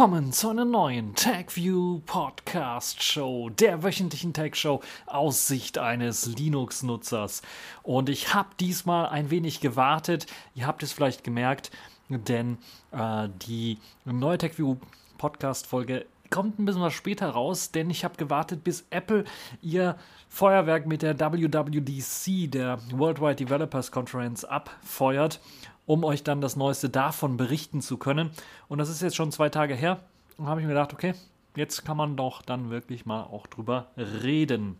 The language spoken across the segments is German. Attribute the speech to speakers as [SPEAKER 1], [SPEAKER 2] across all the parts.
[SPEAKER 1] willkommen zu einer neuen TagView Podcast Show, der wöchentlichen Tag Show aus Sicht eines Linux-Nutzers. Und ich habe diesmal ein wenig gewartet. Ihr habt es vielleicht gemerkt, denn äh, die neue TagView Podcast Folge kommt ein bisschen was später raus, denn ich habe gewartet, bis Apple ihr Feuerwerk mit der WWDC, der Worldwide Developers Conference, abfeuert um euch dann das Neueste davon berichten zu können. Und das ist jetzt schon zwei Tage her. Und habe ich mir gedacht, okay, jetzt kann man doch dann wirklich mal auch drüber reden.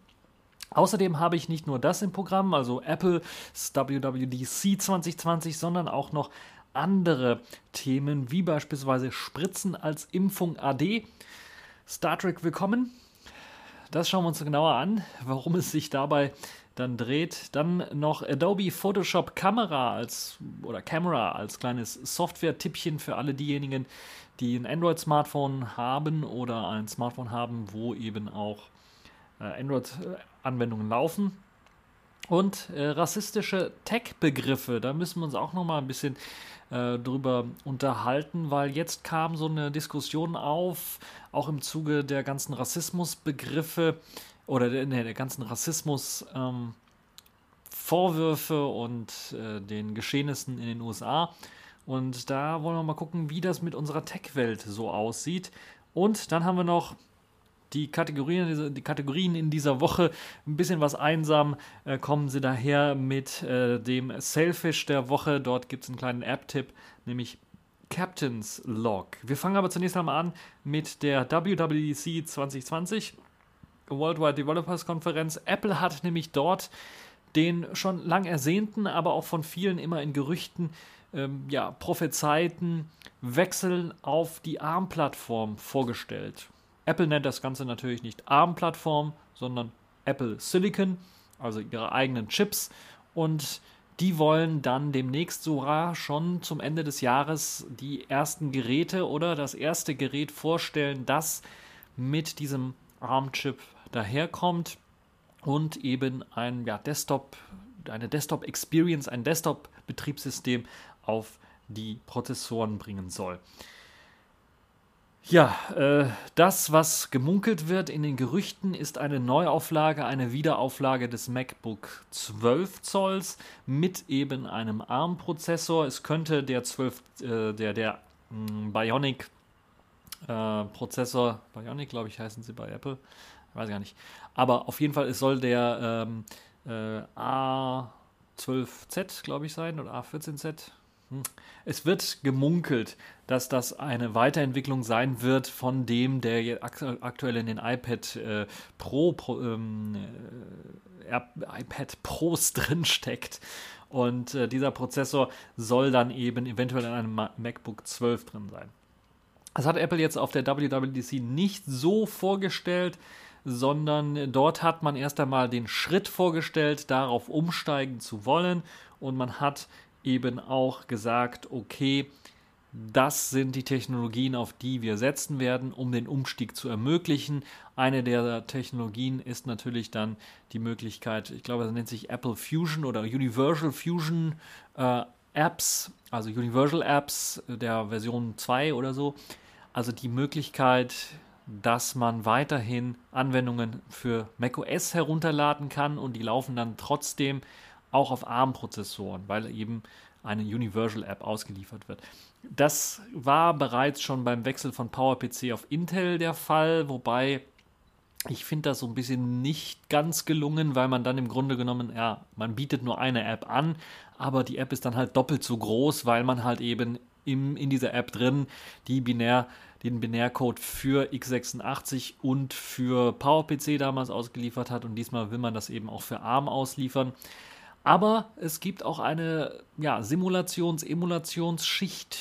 [SPEAKER 1] Außerdem habe ich nicht nur das im Programm, also Apple's WWDC 2020, sondern auch noch andere Themen, wie beispielsweise Spritzen als Impfung AD. Star Trek Willkommen. Das schauen wir uns genauer an, warum es sich dabei dann dreht. Dann noch Adobe Photoshop Camera als oder Camera als kleines Software-Tippchen für alle diejenigen, die ein Android-Smartphone haben oder ein Smartphone haben, wo eben auch äh, Android-Anwendungen laufen. Und äh, rassistische Tech-Begriffe, da müssen wir uns auch noch mal ein bisschen äh, drüber unterhalten, weil jetzt kam so eine Diskussion auf, auch im Zuge der ganzen Rassismusbegriffe, oder der, der ganzen Rassismus ähm, Vorwürfe und äh, den Geschehnissen in den USA. Und da wollen wir mal gucken, wie das mit unserer Tech-Welt so aussieht. Und dann haben wir noch die Kategorien, die Kategorien in dieser Woche ein bisschen was einsam. Äh, kommen sie daher mit äh, dem Selfish der Woche. Dort gibt es einen kleinen App-Tipp, nämlich Captain's Log. Wir fangen aber zunächst einmal an mit der WWDC 2020. Worldwide Developers Konferenz. Apple hat nämlich dort den schon lang ersehnten, aber auch von vielen immer in Gerüchten ähm, ja, prophezeiten Wechsel auf die ARM-Plattform vorgestellt. Apple nennt das Ganze natürlich nicht ARM-Plattform, sondern Apple Silicon, also ihre eigenen Chips. Und die wollen dann demnächst sogar schon zum Ende des Jahres die ersten Geräte oder das erste Gerät vorstellen, das mit diesem ARM-Chip daherkommt und eben ein ja, Desktop, eine Desktop-Experience, ein Desktop-Betriebssystem auf die Prozessoren bringen soll. Ja, äh, das, was gemunkelt wird in den Gerüchten, ist eine Neuauflage, eine Wiederauflage des MacBook 12 Zolls mit eben einem ARM-Prozessor. Es könnte der 12, äh, der, der mh, hm, Bionic äh, Prozessor, Bionic glaube ich heißen sie bei Apple, weiß gar nicht. Aber auf jeden Fall, es soll der ähm, äh, A12Z, glaube ich, sein oder A14Z. Hm. Es wird gemunkelt, dass das eine Weiterentwicklung sein wird von dem, der aktuell in den iPad äh, Pro, Pro ähm, äh, iPad Pros drin steckt. Und äh, dieser Prozessor soll dann eben eventuell in einem MacBook 12 drin sein. Das hat Apple jetzt auf der WWDC nicht so vorgestellt sondern dort hat man erst einmal den Schritt vorgestellt, darauf umsteigen zu wollen und man hat eben auch gesagt, okay, das sind die Technologien, auf die wir setzen werden, um den Umstieg zu ermöglichen. Eine der Technologien ist natürlich dann die Möglichkeit, ich glaube, das nennt sich Apple Fusion oder Universal Fusion äh, Apps, also Universal Apps der Version 2 oder so. Also die Möglichkeit, dass man weiterhin Anwendungen für macOS herunterladen kann und die laufen dann trotzdem auch auf ARM-Prozessoren, weil eben eine Universal App ausgeliefert wird. Das war bereits schon beim Wechsel von PowerPC auf Intel der Fall, wobei ich finde das so ein bisschen nicht ganz gelungen, weil man dann im Grunde genommen, ja, man bietet nur eine App an, aber die App ist dann halt doppelt so groß, weil man halt eben im, in dieser App drin die binär den Binärcode für x86 und für PowerPC damals ausgeliefert hat und diesmal will man das eben auch für ARM ausliefern. Aber es gibt auch eine ja, Simulations-Emulationsschicht.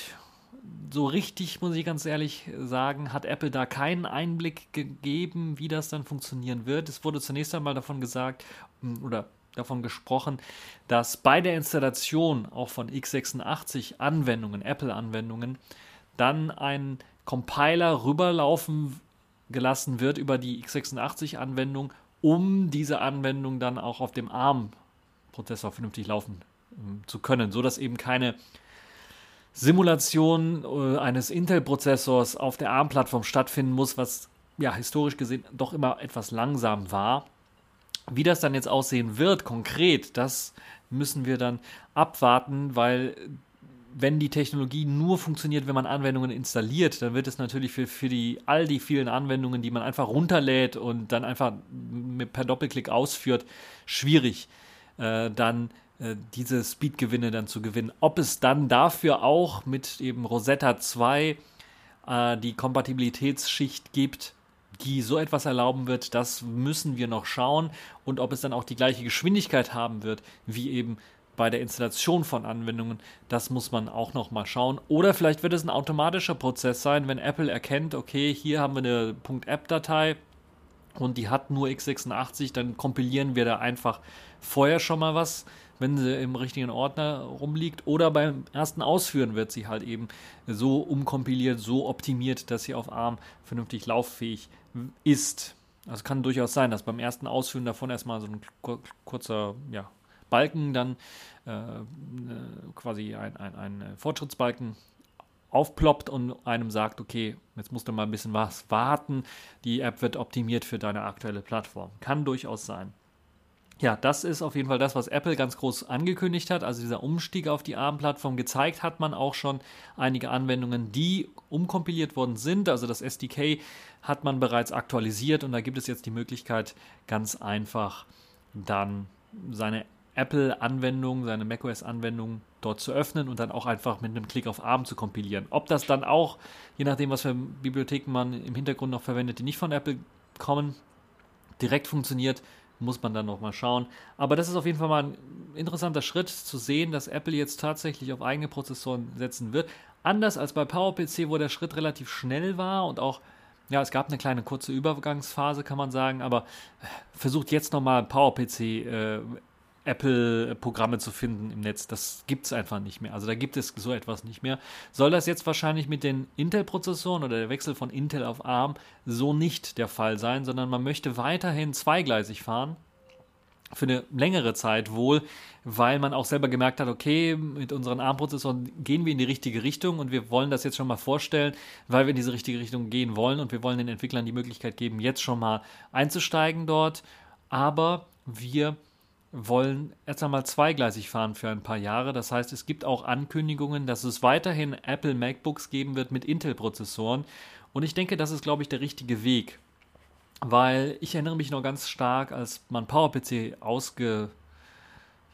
[SPEAKER 1] So richtig, muss ich ganz ehrlich sagen, hat Apple da keinen Einblick gegeben, wie das dann funktionieren wird. Es wurde zunächst einmal davon gesagt, oder davon gesprochen, dass bei der Installation auch von x86 Anwendungen, Apple-Anwendungen, dann ein Compiler rüberlaufen gelassen wird über die x86-Anwendung, um diese Anwendung dann auch auf dem ARM-Prozessor vernünftig laufen ähm, zu können, sodass eben keine Simulation äh, eines Intel-Prozessors auf der ARM-Plattform stattfinden muss, was ja historisch gesehen doch immer etwas langsam war. Wie das dann jetzt aussehen wird, konkret, das müssen wir dann abwarten, weil wenn die Technologie nur funktioniert, wenn man Anwendungen installiert, dann wird es natürlich für, für die, all die vielen Anwendungen, die man einfach runterlädt und dann einfach mit, per Doppelklick ausführt, schwierig, äh, dann äh, diese Speedgewinne dann zu gewinnen. Ob es dann dafür auch mit eben Rosetta 2 äh, die Kompatibilitätsschicht gibt, die so etwas erlauben wird, das müssen wir noch schauen. Und ob es dann auch die gleiche Geschwindigkeit haben wird, wie eben bei der Installation von Anwendungen, das muss man auch noch mal schauen. Oder vielleicht wird es ein automatischer Prozess sein, wenn Apple erkennt, okay, hier haben wir eine .app-Datei und die hat nur x86, dann kompilieren wir da einfach vorher schon mal was, wenn sie im richtigen Ordner rumliegt. Oder beim ersten Ausführen wird sie halt eben so umkompiliert, so optimiert, dass sie auf ARM vernünftig lauffähig ist. Also kann durchaus sein, dass beim ersten Ausführen davon erstmal so ein kurzer ja, Balken dann äh, äh, quasi ein, ein, ein Fortschrittsbalken aufploppt und einem sagt, okay, jetzt musst du mal ein bisschen was warten, die App wird optimiert für deine aktuelle Plattform. Kann durchaus sein. Ja, das ist auf jeden Fall das, was Apple ganz groß angekündigt hat. Also dieser Umstieg auf die ARM-Plattform gezeigt hat man auch schon einige Anwendungen, die umkompiliert worden sind. Also das SDK hat man bereits aktualisiert und da gibt es jetzt die Möglichkeit, ganz einfach dann seine Apple-Anwendung, seine macOS-Anwendung dort zu öffnen und dann auch einfach mit einem Klick auf ARM zu kompilieren. Ob das dann auch, je nachdem, was für Bibliotheken man im Hintergrund noch verwendet, die nicht von Apple kommen, direkt funktioniert, muss man dann nochmal schauen. Aber das ist auf jeden Fall mal ein interessanter Schritt zu sehen, dass Apple jetzt tatsächlich auf eigene Prozessoren setzen wird. Anders als bei PowerPC, wo der Schritt relativ schnell war und auch ja, es gab eine kleine kurze Übergangsphase, kann man sagen, aber versucht jetzt nochmal PowerPC äh, Apple-Programme zu finden im Netz. Das gibt es einfach nicht mehr. Also da gibt es so etwas nicht mehr. Soll das jetzt wahrscheinlich mit den Intel-Prozessoren oder der Wechsel von Intel auf ARM so nicht der Fall sein, sondern man möchte weiterhin zweigleisig fahren. Für eine längere Zeit wohl, weil man auch selber gemerkt hat, okay, mit unseren ARM-Prozessoren gehen wir in die richtige Richtung und wir wollen das jetzt schon mal vorstellen, weil wir in diese richtige Richtung gehen wollen und wir wollen den Entwicklern die Möglichkeit geben, jetzt schon mal einzusteigen dort. Aber wir wollen erst einmal zweigleisig fahren für ein paar Jahre. Das heißt, es gibt auch Ankündigungen, dass es weiterhin Apple MacBooks geben wird mit Intel-Prozessoren. Und ich denke, das ist, glaube ich, der richtige Weg. Weil ich erinnere mich noch ganz stark, als man PowerPC ausge,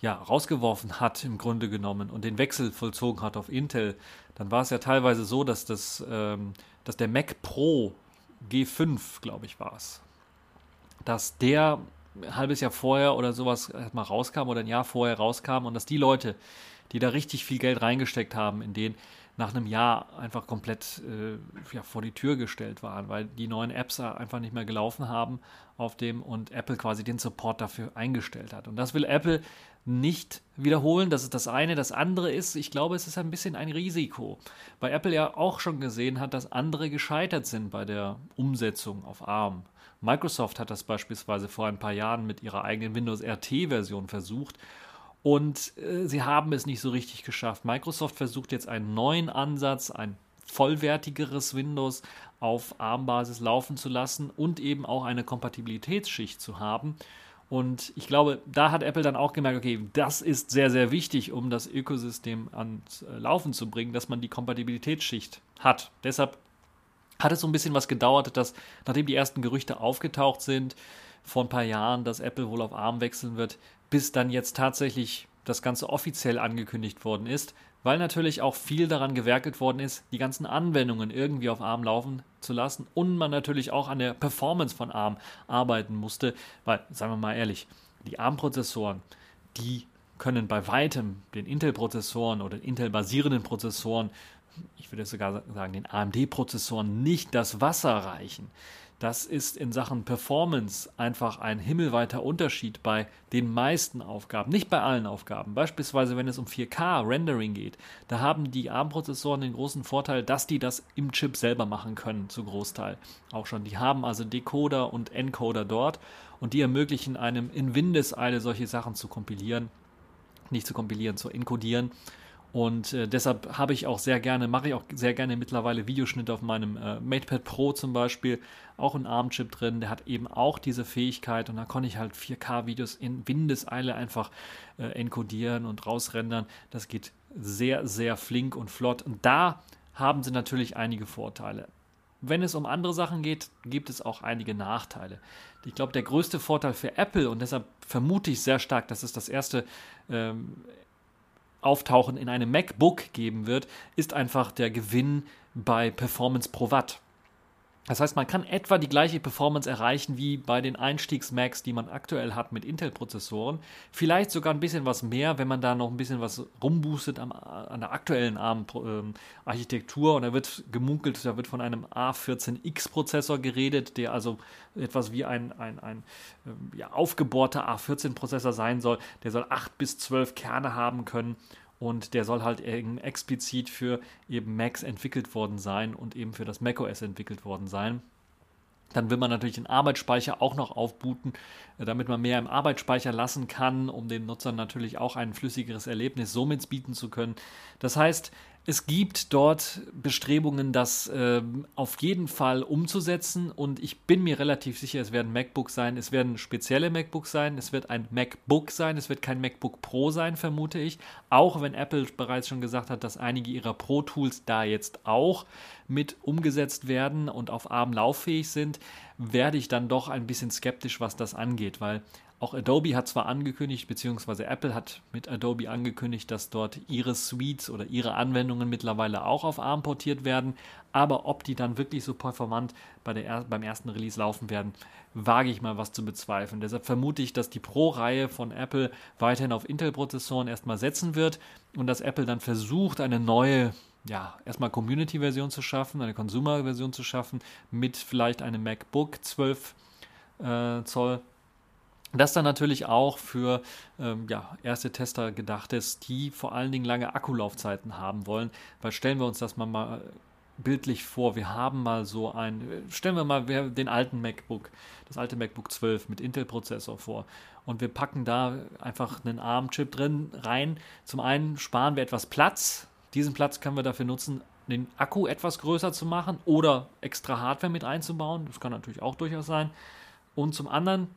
[SPEAKER 1] ja, rausgeworfen hat, im Grunde genommen, und den Wechsel vollzogen hat auf Intel, dann war es ja teilweise so, dass, das, ähm, dass der Mac Pro G5, glaube ich, war es, dass der ein halbes Jahr vorher oder sowas mal rauskam oder ein Jahr vorher rauskam und dass die Leute, die da richtig viel Geld reingesteckt haben, in den nach einem Jahr einfach komplett äh, ja, vor die Tür gestellt waren, weil die neuen Apps einfach nicht mehr gelaufen haben auf dem und Apple quasi den Support dafür eingestellt hat. Und das will Apple nicht wiederholen. Das ist das eine. Das andere ist, ich glaube, es ist ein bisschen ein Risiko, weil Apple ja auch schon gesehen hat, dass andere gescheitert sind bei der Umsetzung auf ARM. Microsoft hat das beispielsweise vor ein paar Jahren mit ihrer eigenen Windows RT-Version versucht und äh, sie haben es nicht so richtig geschafft. Microsoft versucht jetzt einen neuen Ansatz, ein vollwertigeres Windows auf ARM-Basis laufen zu lassen und eben auch eine Kompatibilitätsschicht zu haben. Und ich glaube, da hat Apple dann auch gemerkt, okay, das ist sehr, sehr wichtig, um das Ökosystem ans äh, Laufen zu bringen, dass man die Kompatibilitätsschicht hat. Deshalb hat es so ein bisschen was gedauert, dass nachdem die ersten Gerüchte aufgetaucht sind vor ein paar Jahren, dass Apple wohl auf ARM wechseln wird, bis dann jetzt tatsächlich das Ganze offiziell angekündigt worden ist, weil natürlich auch viel daran gewerkelt worden ist, die ganzen Anwendungen irgendwie auf ARM laufen zu lassen und man natürlich auch an der Performance von ARM arbeiten musste, weil, sagen wir mal ehrlich, die ARM-Prozessoren, die können bei weitem den Intel-Prozessoren oder Intel-basierenden Prozessoren ich würde sogar sagen, den AMD-Prozessoren nicht das Wasser reichen. Das ist in Sachen Performance einfach ein himmelweiter Unterschied bei den meisten Aufgaben, nicht bei allen Aufgaben. Beispielsweise, wenn es um 4K-Rendering geht, da haben die ARM-Prozessoren den großen Vorteil, dass die das im Chip selber machen können, zu Großteil auch schon. Die haben also Decoder und Encoder dort und die ermöglichen einem in Windeseile solche Sachen zu kompilieren, nicht zu kompilieren, zu encodieren Und äh, deshalb habe ich auch sehr gerne, mache ich auch sehr gerne mittlerweile Videoschnitte auf meinem äh, MatePad Pro zum Beispiel. Auch ein ARM-Chip drin, der hat eben auch diese Fähigkeit und da konnte ich halt 4K-Videos in Windeseile einfach äh, encodieren und rausrendern. Das geht sehr, sehr flink und flott. Und da haben sie natürlich einige Vorteile. Wenn es um andere Sachen geht, gibt es auch einige Nachteile. Ich glaube, der größte Vorteil für Apple, und deshalb vermute ich sehr stark, dass es das erste ähm, Auftauchen in einem MacBook geben wird, ist einfach der Gewinn bei Performance pro Watt. Das heißt, man kann etwa die gleiche Performance erreichen wie bei den Einstiegs-Macs, die man aktuell hat mit Intel-Prozessoren. Vielleicht sogar ein bisschen was mehr, wenn man da noch ein bisschen was rumboostet am, an der aktuellen ARM-Architektur. Und da wird gemunkelt, da wird von einem A14X-Prozessor geredet, der also etwas wie ein, ein, ein ähm, ja, aufgebohrter A14-Prozessor sein soll. Der soll 8 bis 12 Kerne haben können und der soll halt eben explizit für eben Macs entwickelt worden sein und eben für das macOS entwickelt worden sein. Dann will man natürlich den Arbeitsspeicher auch noch aufbooten, äh, damit man mehr im Arbeitsspeicher lassen kann, um den Nutzern natürlich auch ein flüssigeres Erlebnis somit bieten zu können. Das heißt, es gibt dort Bestrebungen, das äh, auf jeden Fall umzusetzen. Und ich bin mir relativ sicher, es werden MacBooks sein, es werden spezielle MacBooks sein, es wird ein MacBook sein, es wird kein MacBook Pro sein, vermute ich. Auch wenn Apple bereits schon gesagt hat, dass einige ihrer Pro-Tools da jetzt auch mit umgesetzt werden und auf ARM lauffähig sind, werde ich dann doch ein bisschen skeptisch, was das angeht, weil auch Adobe hat zwar angekündigt, beziehungsweise Apple hat mit Adobe angekündigt, dass dort ihre Suites oder ihre Anwendungen mittlerweile auch auf ARM portiert werden, aber ob die dann wirklich so performant bei der, beim ersten Release laufen werden, wage ich mal was zu bezweifeln. Deshalb vermute ich, dass die Pro-Reihe von Apple weiterhin auf Intel-Prozessoren erstmal setzen wird und dass Apple dann versucht, eine neue ja, erstmal Community-Version zu schaffen, eine Consumer-Version zu schaffen, mit vielleicht einem MacBook 12 äh, Zoll das dann natürlich auch für ähm, ja, erste Tester gedacht ist, die vor allen Dingen lange Akkulaufzeiten haben wollen. Weil stellen wir uns das mal, mal bildlich vor, wir haben mal so ein, stellen wir mal den alten MacBook, das alte MacBook 12 mit Intel-Prozessor vor und wir packen da einfach einen ARM-Chip drin rein. Zum einen sparen wir etwas Platz, diesen Platz können wir dafür nutzen, den Akku etwas größer zu machen oder extra Hardware mit einzubauen, das kann natürlich auch durchaus sein. Und zum anderen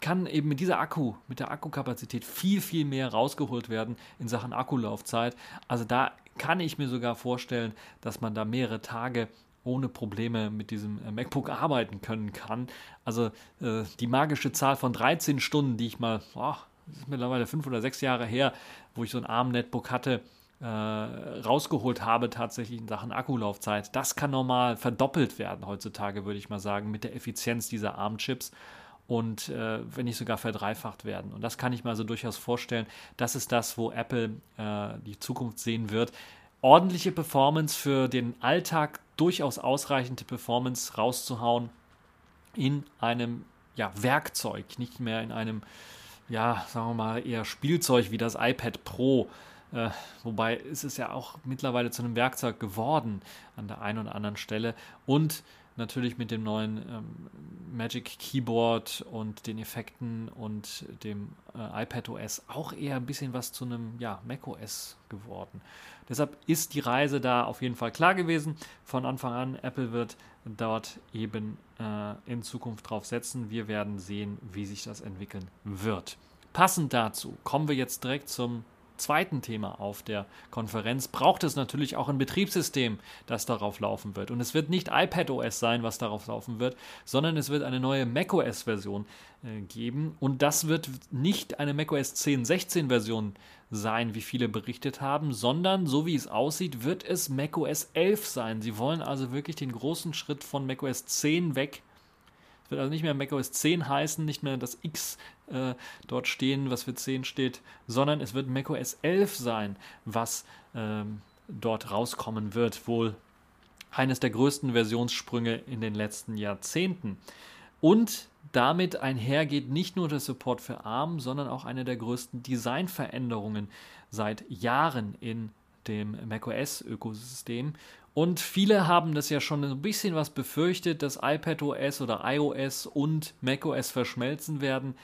[SPEAKER 1] kann eben mit dieser Akku, mit der Akkukapazität viel, viel mehr rausgeholt werden in Sachen Akkulaufzeit. Also da kann ich mir sogar vorstellen, dass man da mehrere Tage ohne Probleme mit diesem äh, MacBook arbeiten können kann. Also äh, die magische Zahl von 13 Stunden, die ich mal, oh, das ist mittlerweile fünf oder sechs Jahre her, wo ich so ein ARM-Netbook hatte, äh, rausgeholt habe tatsächlich in Sachen Akkulaufzeit. Das kann normal verdoppelt werden heutzutage, würde ich mal sagen, mit der Effizienz dieser ARM-Chips und äh, wenn nicht sogar verdreifacht werden. Und das kann ich mir also durchaus vorstellen. Das ist das, wo Apple äh, die Zukunft sehen wird. Ordentliche Performance für den Alltag, durchaus ausreichende Performance rauszuhauen in einem ja, Werkzeug, nicht mehr in einem, ja, sagen wir mal, eher Spielzeug wie das iPad Pro. Äh, wobei ist es ja auch mittlerweile zu einem Werkzeug geworden an der einen oder anderen Stelle. Und natürlich mit dem neuen ähm, Magic Keyboard und den Effekten und dem äh, iPad OS auch eher ein bisschen was zu einem ja, Mac OS geworden. Deshalb ist die Reise da auf jeden Fall klar gewesen. Von Anfang an, Apple wird dort eben äh, in Zukunft drauf setzen. Wir werden sehen, wie sich das entwickeln wird. Passend dazu kommen wir jetzt direkt zum zweiten Thema auf der Konferenz braucht es natürlich auch ein Betriebssystem, das darauf laufen wird. Und es wird nicht iPadOS sein, was darauf laufen wird, sondern es wird eine neue macOS-Version äh, geben. Und das wird nicht eine macOS 10.16-Version sein, wie viele berichtet haben, sondern so wie es aussieht, wird es macOS 11 sein. Sie wollen also wirklich den großen Schritt von macOS 10 weg wird also nicht mehr macOS 10 heißen, nicht mehr das X äh, dort stehen, was für 10 steht, sondern es wird macOS 11 sein, was ähm, dort rauskommen wird. Wohl eines der größten Versionssprünge in den letzten Jahrzehnten. Und damit einhergeht nicht nur der Support für ARM, sondern auch eine der größten Designveränderungen seit Jahren in dem macOS-Ökosystem. Und viele haben das ja schon ein bisschen was befürchtet, dass iPadOS oder iOS und macOS verschmelzen werden.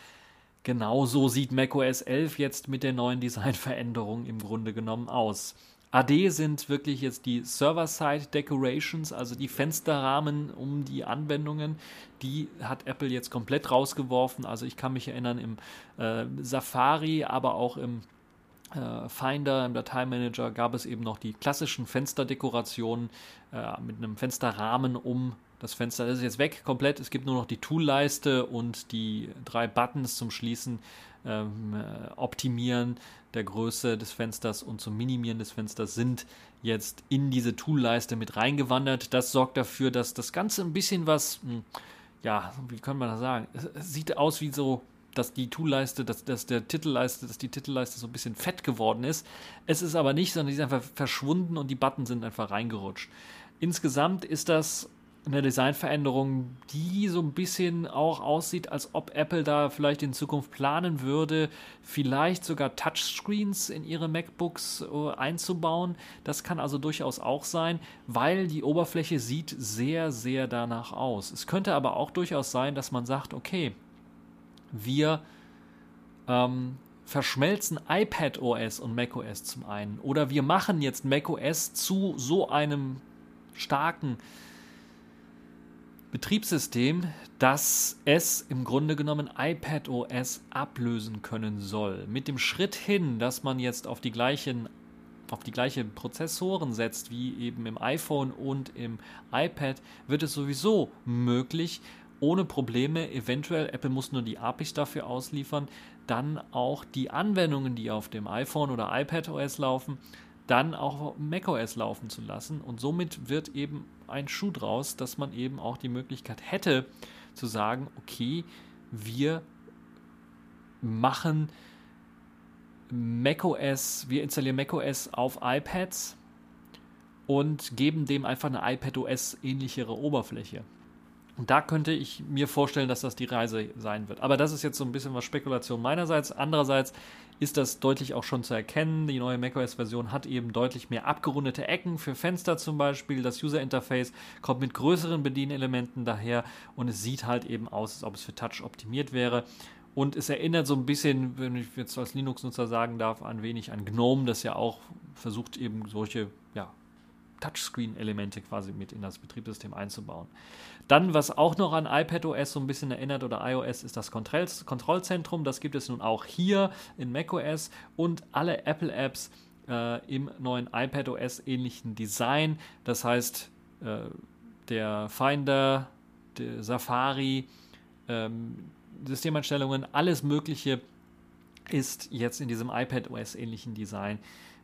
[SPEAKER 1] genauso sieht macOS 11 jetzt mit der neuen Designveränderung im Grunde genommen aus. AD sind wirklich jetzt die Server-Side Decorations, also die Fensterrahmen um die Anwendungen. Die hat Apple jetzt komplett rausgeworfen. Also ich kann mich erinnern, im äh, Safari, aber auch im Finder, im Dateimanager gab es eben noch die klassischen Fensterdekorationen äh, mit einem Fensterrahmen um das Fenster. Das ist jetzt weg komplett. Es gibt nur noch die Toolleiste und die drei Buttons zum Schließen, ähm, äh, Optimieren der Größe des Fensters und zum Minimieren des Fensters sind jetzt in diese Toolleiste mit reingewandert. Das sorgt dafür, dass das Ganze ein bisschen was, hm, ja, wie kann man das sagen? Es sieht aus wie so dass die Toolleiste, dass, dass der Titelleiste, dass die Titelleiste so ein bisschen fett geworden ist. Es ist aber nicht, sondern die ist einfach verschwunden und die Buttons sind einfach reingerutscht. Insgesamt ist das eine Designveränderung, die so ein bisschen auch aussieht, als ob Apple da vielleicht in Zukunft planen würde, vielleicht sogar Touchscreens in ihre MacBooks äh, einzubauen. Das kann also durchaus auch sein, weil die Oberfläche sieht sehr, sehr danach aus. Es könnte aber auch durchaus sein, dass man sagt, okay, wir ähm, verschmelzen iPad OS und macOS zum einen oder wir machen jetzt macOS zu so einem starken Betriebssystem, dass es im Grunde genommen iPad OS ablösen können soll. Mit dem Schritt hin, dass man jetzt auf die gleichen auf die gleiche Prozessoren setzt wie eben im iPhone und im iPad, wird es sowieso möglich, ohne Probleme, eventuell, Apple muss nur die APIs dafür ausliefern, dann auch die Anwendungen, die auf dem iPhone oder iPad OS laufen, dann auch macOS laufen zu lassen. Und somit wird eben ein Schuh draus, dass man eben auch die Möglichkeit hätte zu sagen, okay, wir machen macOS, wir installieren macOS auf iPads und geben dem einfach eine iPadOS ähnlichere Oberfläche. Und da könnte ich mir vorstellen, dass das die Reise sein wird. Aber das ist jetzt so ein bisschen was Spekulation meinerseits. Andererseits ist das deutlich auch schon zu erkennen. Die neue macOS-Version hat eben deutlich mehr abgerundete Ecken für Fenster zum Beispiel. Das User-Interface kommt mit größeren Bedienelementen daher und es sieht halt eben aus, als ob es für Touch optimiert wäre. Und es erinnert so ein bisschen, wenn ich jetzt als Linux-Nutzer sagen darf, ein wenig an GNOME, das ja auch versucht, eben solche ja, Touchscreen-Elemente quasi mit in das Betriebssystem einzubauen. Dann, was auch noch an iPadOS so ein bisschen erinnert oder iOS, ist das Kontrollzentrum. Das gibt es nun auch hier in macOS und alle Apple-Apps äh, im neuen iPadOS ähnlichen Design. Das heißt, äh, der Finder, der Safari, ähm, Systemeinstellungen, alles Mögliche ist jetzt in diesem iPadOS ähnlichen Design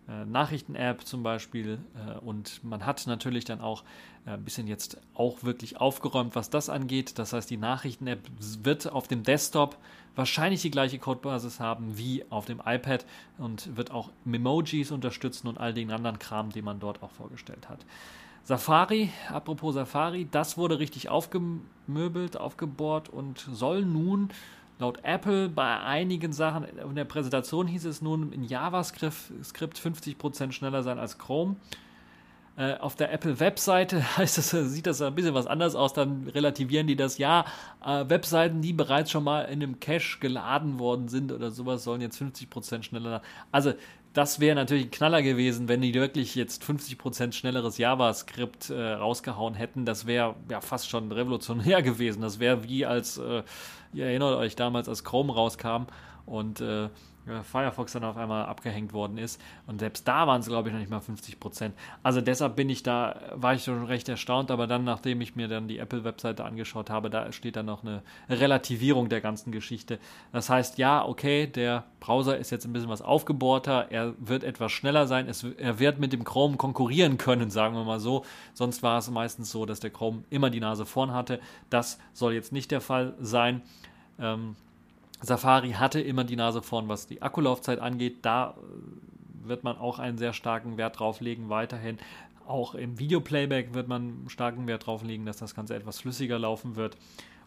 [SPEAKER 1] Nachrichten-App zum Beispiel. Äh, und man hat natürlich dann auch äh, ein bisschen jetzt auch wirklich aufgeräumt, was das angeht. Das heißt, die Nachrichten-App wird auf dem Desktop wahrscheinlich die gleiche Codebasis haben wie auf dem iPad und wird auch Memojis unterstützen und all den anderen Kram, den man dort auch vorgestellt hat. Safari, apropos Safari, das wurde richtig aufgemöbelt, aufgebohrt und soll nun laut Apple bei einigen Sachen, in der Präsentation hieß es nun in JavaScript 50% schneller sein als Chrome. Äh, auf der Apple-Webseite sieht das ein bisschen was anders aus, dann relativieren die das. Ja, äh, Webseiten, die bereits schon mal in einem Cache geladen worden sind oder sowas, sollen jetzt 50% schneller. Also das wäre natürlich ein Knaller gewesen, wenn die wirklich jetzt 50% schnelleres JavaScript äh, rausgehauen hätten. Das wäre ja fast schon revolutionär gewesen. Das wäre wie als, äh, ihr erinnert euch damals, als Chrome rauskam und äh, Firefox dann auf einmal abgehängt worden ist. Und selbst da waren es, glaube ich, noch nicht mal 50 Prozent. Also deshalb bin ich da, war ich schon recht erstaunt, aber dann, nachdem ich mir dann die Apple-Webseite angeschaut habe, da steht dann noch eine Relativierung der ganzen Geschichte. Das heißt, ja, okay, der Browser ist jetzt ein bisschen was aufgebohrter, er wird etwas schneller sein, es, er wird mit dem Chrome konkurrieren können, sagen wir mal so. Sonst war es meistens so, dass der Chrome immer die Nase vorn hatte. Das soll jetzt nicht der Fall sein. Ähm, Safari hatte immer die Nase vorn, was die Akkulaufzeit angeht. Da äh, wird man auch einen sehr starken Wert drauf legen, weiterhin. Auch im Videoplayback wird man starken Wert drauf legen, dass das Ganze etwas flüssiger laufen wird.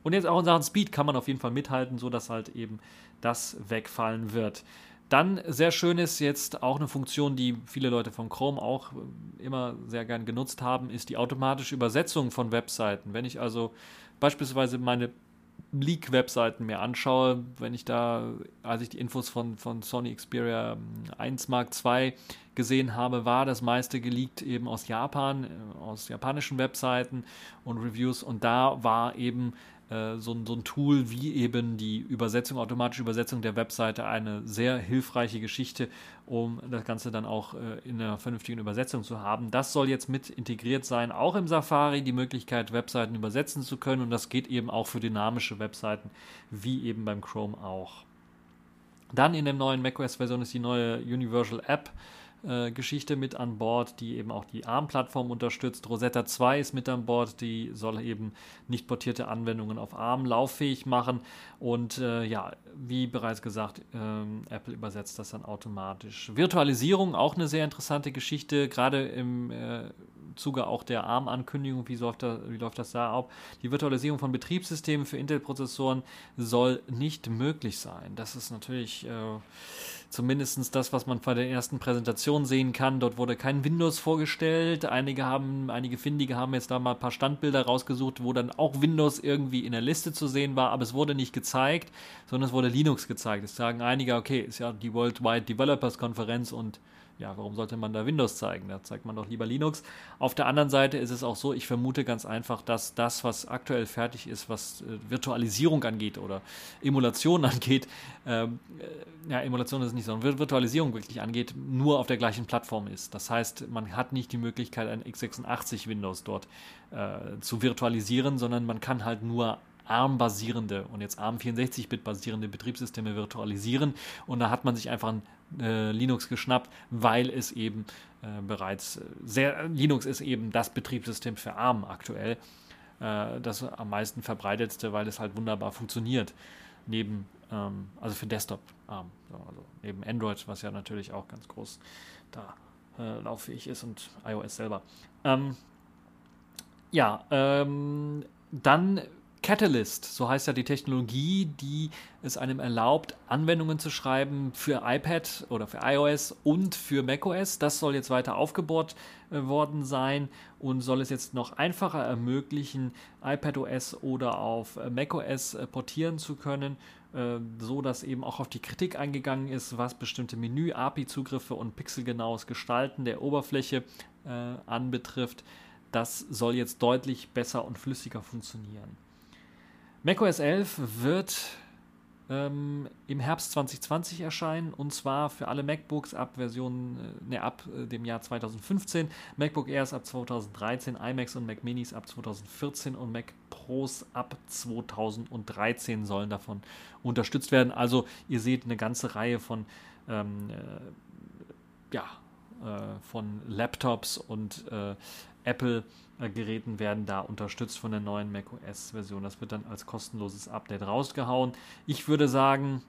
[SPEAKER 1] Und jetzt auch in Sachen Speed kann man auf jeden Fall mithalten, sodass halt eben das wegfallen wird. Dann sehr schön ist jetzt auch eine Funktion, die viele Leute von Chrome auch äh, immer sehr gern genutzt haben, ist die automatische Übersetzung von Webseiten. Wenn ich also beispielsweise meine Leak-Webseiten mir anschaue, wenn ich da, als ich die Infos von, von Sony Xperia 1 Mark II gesehen habe, war das meiste geleakt eben aus Japan, äh, aus japanischen Webseiten und Reviews. Und da war eben äh, so, so, ein Tool wie eben die Übersetzung, automatische Übersetzung der Webseite eine sehr hilfreiche Geschichte, um das Ganze dann auch äh, in einer vernünftigen Übersetzung zu haben. Das soll jetzt mit integriert sein, auch im Safari die Möglichkeit, Webseiten übersetzen zu können und das geht eben auch für dynamische Webseiten, wie eben beim Chrome auch. Dann in der neuen macOS-Version ist die neue Universal App äh, Geschichte mit an Bord, die eben auch die ARM-Plattform unterstützt. Rosetta 2 ist mit an Bord, die soll eben nicht portierte Anwendungen auf ARM lauffähig machen. Und äh, ja, wie bereits gesagt, äh, Apple übersetzt das dann automatisch. Virtualisierung, auch eine sehr interessante Geschichte, gerade im äh, Zuge auch der ARM-Ankündigung, wie, wie, läuft das da ab? Die Virtualisierung von Betriebssystemen für Intel-Prozessoren soll nicht möglich sein. Das ist natürlich äh, zumindest das, was man bei der ersten Präsentation sehen kann. Dort wurde kein Windows vorgestellt. Einige haben, einige Findige haben jetzt da mal ein paar Standbilder rausgesucht, wo dann auch Windows irgendwie in der Liste zu sehen war, aber es wurde nicht gezeigt, sondern es wurde Linux gezeigt. Es sagen einige, okay, ist ja die Worldwide Developers Konferenz und ja, warum sollte man da Windows zeigen? Da zeigt man doch lieber Linux. Auf der anderen Seite ist es auch so, ich vermute ganz einfach, dass das, was aktuell fertig ist, was äh, Virtualisierung angeht oder Emulation angeht, ähm, äh, ja, Emulation ist nicht, sondern Virtualisierung wirklich angeht, nur auf der gleichen Plattform ist. Das heißt, man hat nicht die Möglichkeit, ein x86 Windows dort äh, zu virtualisieren, sondern man kann halt nur ARM-basierende und jetzt ARM64-Bit basierende Betriebssysteme virtualisieren. Und da hat man sich einfach ein äh, Linux geschnappt, weil es eben äh, bereits sehr, Linux ist eben das Betriebssystem für ARM aktuell. Äh, das am meisten verbreitetste, weil es halt wunderbar funktioniert. Neben, ähm, also für Desktop ARM. So, also neben Android, was ja natürlich auch ganz groß da äh, lauffähig ist und iOS selber. Ähm, ja, ähm, dann Catalyst, so heißt ja die Technologie, die es einem erlaubt, Anwendungen zu schreiben für iPad oder für iOS und für macOS. Das soll jetzt weiter aufgebohrt äh, worden sein und soll es jetzt noch einfacher ermöglichen, iPadOS oder auf äh, macOS äh, portieren zu können, so dass eben auch auf die Kritik eingegangen ist, was bestimmte Menü, API-Zugriffe und pixelgenaues Gestalten der Oberfläche anbetrifft. Das soll jetzt deutlich besser und flüssiger funktionieren macOS 11 wird ähm, im Herbst 2020 erscheinen und zwar für alle MacBooks ab Version, äh, ne, ab äh, dem Jahr 2015, MacBook Airs ab 2013, iMacs und Mac Minis ab 2014 und Mac Pros ab 2013 sollen davon unterstützt werden. Also ihr seht eine ganze Reihe von ähm, äh, ja, äh, von Laptops und äh, Apple-Geräten werden da unterstützt von der neuen macOS-Version. Das wird dann als kostenloses Update rausgehauen. Ich würde sagen,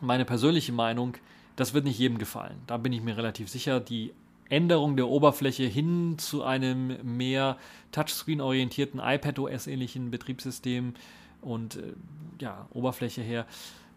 [SPEAKER 1] meine persönliche Meinung, das wird nicht jedem gefallen. Da bin ich mir relativ sicher. Die Änderung der Oberfläche hin zu einem mehr Touchscreen-orientierten iPadOS-ähnlichen Betriebssystem und äh, ja, Oberfläche her,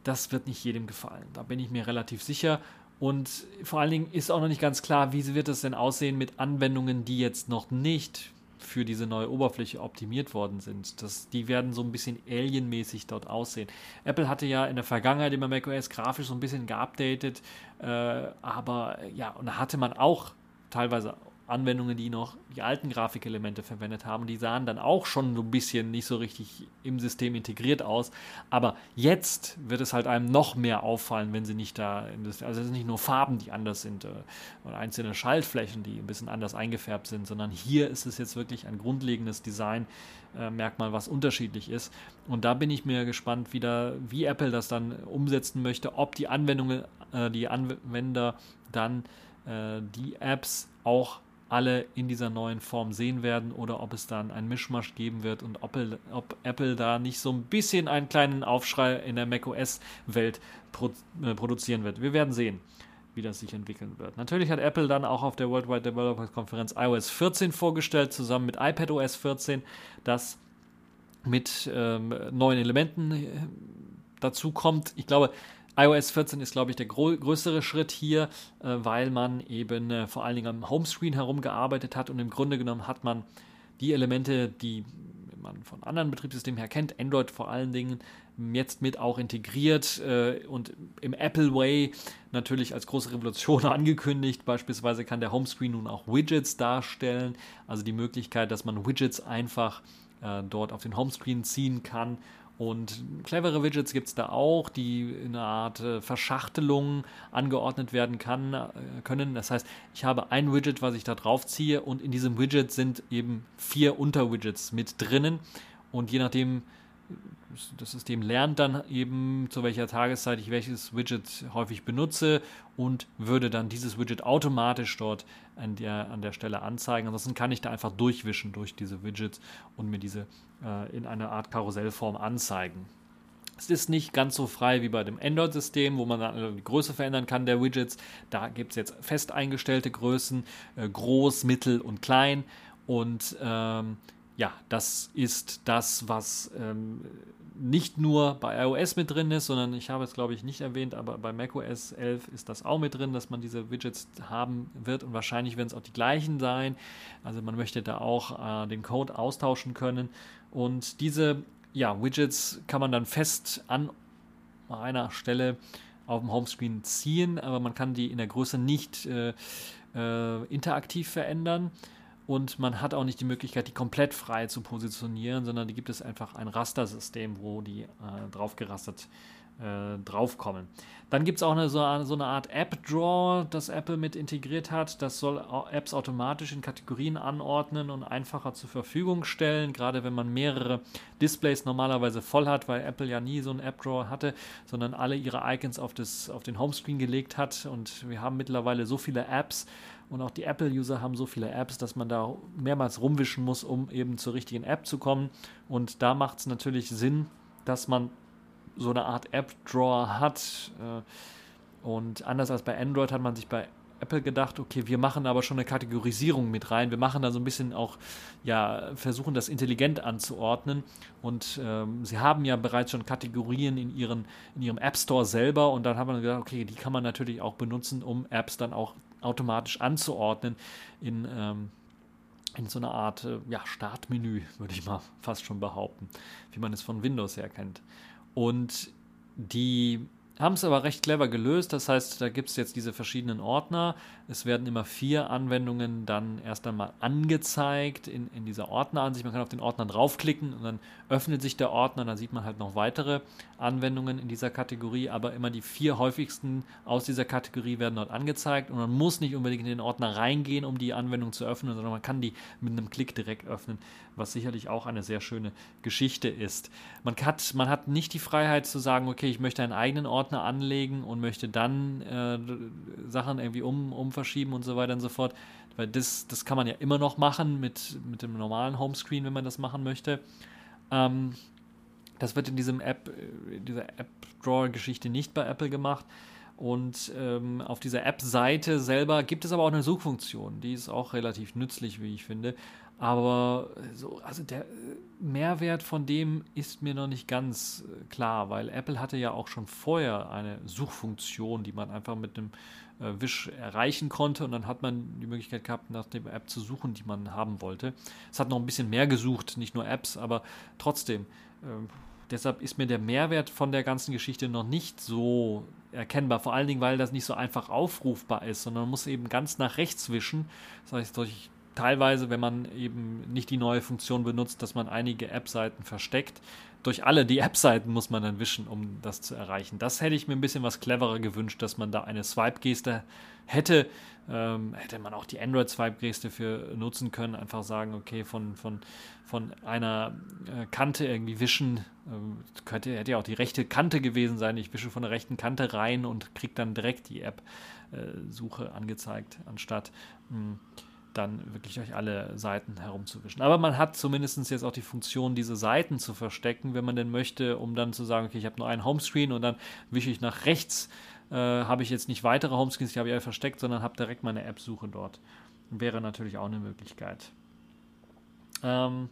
[SPEAKER 1] das wird nicht jedem gefallen. Da bin ich mir relativ sicher. Und vor allen Dingen ist auch noch nicht ganz klar, wie wird es denn aussehen mit Anwendungen, die jetzt noch nicht für diese neue Oberfläche optimiert worden sind. Das, die werden so ein bisschen alienmäßig dort aussehen. Apple hatte ja in der Vergangenheit immer macOS grafisch so ein bisschen geupdatet, äh, aber ja, und da hatte man auch teilweise Anwendungen, die noch die alten Grafikelemente verwendet haben, die sahen dann auch schon so ein bisschen nicht so richtig im System integriert aus. Aber jetzt wird es halt einem noch mehr auffallen, wenn sie nicht da, also es sind nicht nur Farben, die anders sind äh, oder einzelne Schaltflächen, die ein bisschen anders eingefärbt sind, sondern hier ist es jetzt wirklich ein grundlegendes Designmerkmal, was unterschiedlich ist. Und da bin ich mir gespannt, wie, wie Apple das dann umsetzen möchte, ob die Anwendungen, äh, die Anwender dann äh, die Apps auch alle in dieser neuen Form sehen werden oder ob es dann einen Mischmasch geben wird und ob, ob Apple da nicht so ein bisschen einen kleinen Aufschrei in der macOS-Welt pro, äh, produzieren wird. Wir werden sehen, wie das sich entwickeln wird. Natürlich hat Apple dann auch auf der Worldwide Developers Konferenz iOS 14 vorgestellt, zusammen mit iPadOS 14, das mit ähm, neuen Elementen äh, dazu kommt. Ich glaube, iOS 14 ist, glaube ich, der größere Schritt hier, äh, weil man eben äh, vor allen Dingen am Homescreen herumgearbeitet hat und im Grunde genommen hat man die Elemente, die man von anderen Betriebssystemen her kennt, Android vor allen Dingen, jetzt mit auch integriert äh, und im Apple Way natürlich als große Revolution angekündigt. Beispielsweise kann der Homescreen nun auch Widgets darstellen, also die Möglichkeit, dass man Widgets einfach äh, dort auf den Homescreen ziehen kann und clevere Widgets gibt es da auch, die in einer Art äh, Verschachtelung angeordnet werden kann, äh, können. Das heißt, ich habe ein Widget, was ich da drauf ziehe und in diesem Widget sind eben vier Unterwidgets mit drinnen. Und je nachdem, das System lernt dann eben, zu welcher Tageszeit ich welches Widget häufig benutze und würde dann dieses Widget automatisch dort an der, an der Stelle anzeigen. Ansonsten kann ich da einfach durchwischen durch diese Widgets und mir diese äh, in einer Art Karussellform anzeigen. Es ist nicht ganz so frei wie bei dem Android-System, wo man dann die Größe verändern kann der Widgets. Da gibt es jetzt fest eingestellte Größen, äh, groß, mittel und klein. Und ähm, ja, das ist das, was ähm, nicht nur bei iOS mit drin ist, sondern ich habe es glaube ich nicht erwähnt, aber bei macOS 11 ist das auch mit drin, dass man diese Widgets haben wird und wahrscheinlich werden es auch die gleichen sein. Also man möchte da auch äh, den Code austauschen können und diese ja, Widgets kann man dann fest an einer Stelle auf dem Homescreen ziehen, aber man kann die in der Größe nicht äh, äh, interaktiv verändern und man hat auch nicht die Möglichkeit, die komplett frei zu positionieren, sondern die gibt es einfach ein Rastersystem, wo die äh, drauf gerastert äh, draufkommen. Dann gibt es auch eine, so, eine, Art App-Draw, das Apple mit integriert hat. Das soll Apps automatisch in Kategorien anordnen und einfacher zur Verfügung stellen, gerade wenn man mehrere Displays normalerweise voll hat, weil Apple ja nie so ein App-Draw hatte, sondern alle ihre Icons auf, das, auf den Homescreen gelegt hat. Und wir haben mittlerweile so viele Apps, und auch die Apple-User haben so viele Apps, dass man da mehrmals rumwischen muss, um eben zur richtigen App zu kommen. Und da macht es natürlich Sinn, dass man so eine Art App-Drawer hat. Äh, und anders als bei Android hat man sich bei Apple gedacht, okay, wir machen aber schon eine Kategorisierung mit rein. Wir machen da so ein bisschen auch, ja, versuchen das intelligent anzuordnen. Und ähm, sie haben ja bereits schon Kategorien in, ihren, in ihrem App Store selber. Und dann haben wir gedacht, okay, die kann man natürlich auch benutzen, um Apps dann auch automatisch anzuordnen in, ähm, in so einer Art äh, ja, Startmenü, würde ich mal fast schon behaupten, wie man es von Windows her kennt. Und die haben es aber recht clever gelöst. Das heißt, da gibt es jetzt diese verschiedenen Ordner. Es werden immer vier Anwendungen dann erst einmal angezeigt in, in dieser Ordneransicht. Man kann auf den Ordner draufklicken und dann öffnet sich der Ordner. Dann sieht man halt noch weitere Anwendungen in dieser Kategorie. Aber immer die vier häufigsten aus dieser Kategorie werden dort angezeigt. Und man muss nicht unbedingt in den Ordner reingehen, um die Anwendung zu öffnen, sondern man kann die mit einem Klick direkt öffnen, was sicherlich auch eine sehr schöne Geschichte ist. Man hat, man hat nicht die Freiheit zu sagen, okay, ich möchte einen eigenen Ordner anlegen und möchte dann äh, Sachen irgendwie um, umverschieben und so weiter und so fort. Weil das, das kann man ja immer noch machen mit, mit dem normalen Homescreen, wenn man das machen möchte. Ähm, das wird in diesem App, äh, dieser App-Drawer-Geschichte nicht bei Apple gemacht. Und ähm, auf dieser App-Seite selber gibt es aber auch eine Suchfunktion. Die ist auch relativ nützlich, wie ich finde. Aber so, also der äh, Mehrwert von dem ist mir noch nicht ganz äh, klar, weil Apple hatte ja auch schon vorher eine Suchfunktion, die man einfach mit einem äh, Wisch erreichen konnte und dann hat man die Möglichkeit gehabt, nach der App zu suchen, die man haben wollte. Es hat noch ein bisschen mehr gesucht, nicht nur Apps, aber trotzdem. Äh, deshalb ist mir der Mehrwert von der ganzen Geschichte noch nicht so erkennbar. Vor allen Dingen, weil das nicht so einfach aufrufbar ist, sondern man muss eben ganz nach rechts wischen. Das heißt, durch teilweise, wenn man eben nicht die neue Funktion benutzt, dass man einige App-Seiten versteckt. Durch alle die App-Seiten muss man dann wischen, um das zu erreichen. Das hätte ich mir ein bisschen was cleverer gewünscht, dass man da eine Swipe-Geste hätte. Ähm, hätte man auch die Android-Swipe-Geste für nutzen können. Einfach sagen, okay, von, von, von einer äh, Kante irgendwie wischen. Ähm, könnte, hätte ja auch die rechte Kante gewesen sein. Ich wische von der rechten Kante rein und kriege dann direkt die App-Suche äh, angezeigt, anstatt. Mh, hm, dann wirklich durch alle Seiten herumzuwischen. Aber man hat zumindest jetzt auch die Funktion, diese Seiten zu verstecken, wenn man denn möchte, um dann zu sagen, okay, ich habe nur einen Homescreen und dann wische ich nach rechts, äh, habe ich jetzt nicht weitere Homescreens, die habe ich alle versteckt, sondern habe direkt meine App-Suche dort. Wäre natürlich auch eine Möglichkeit. Ähm,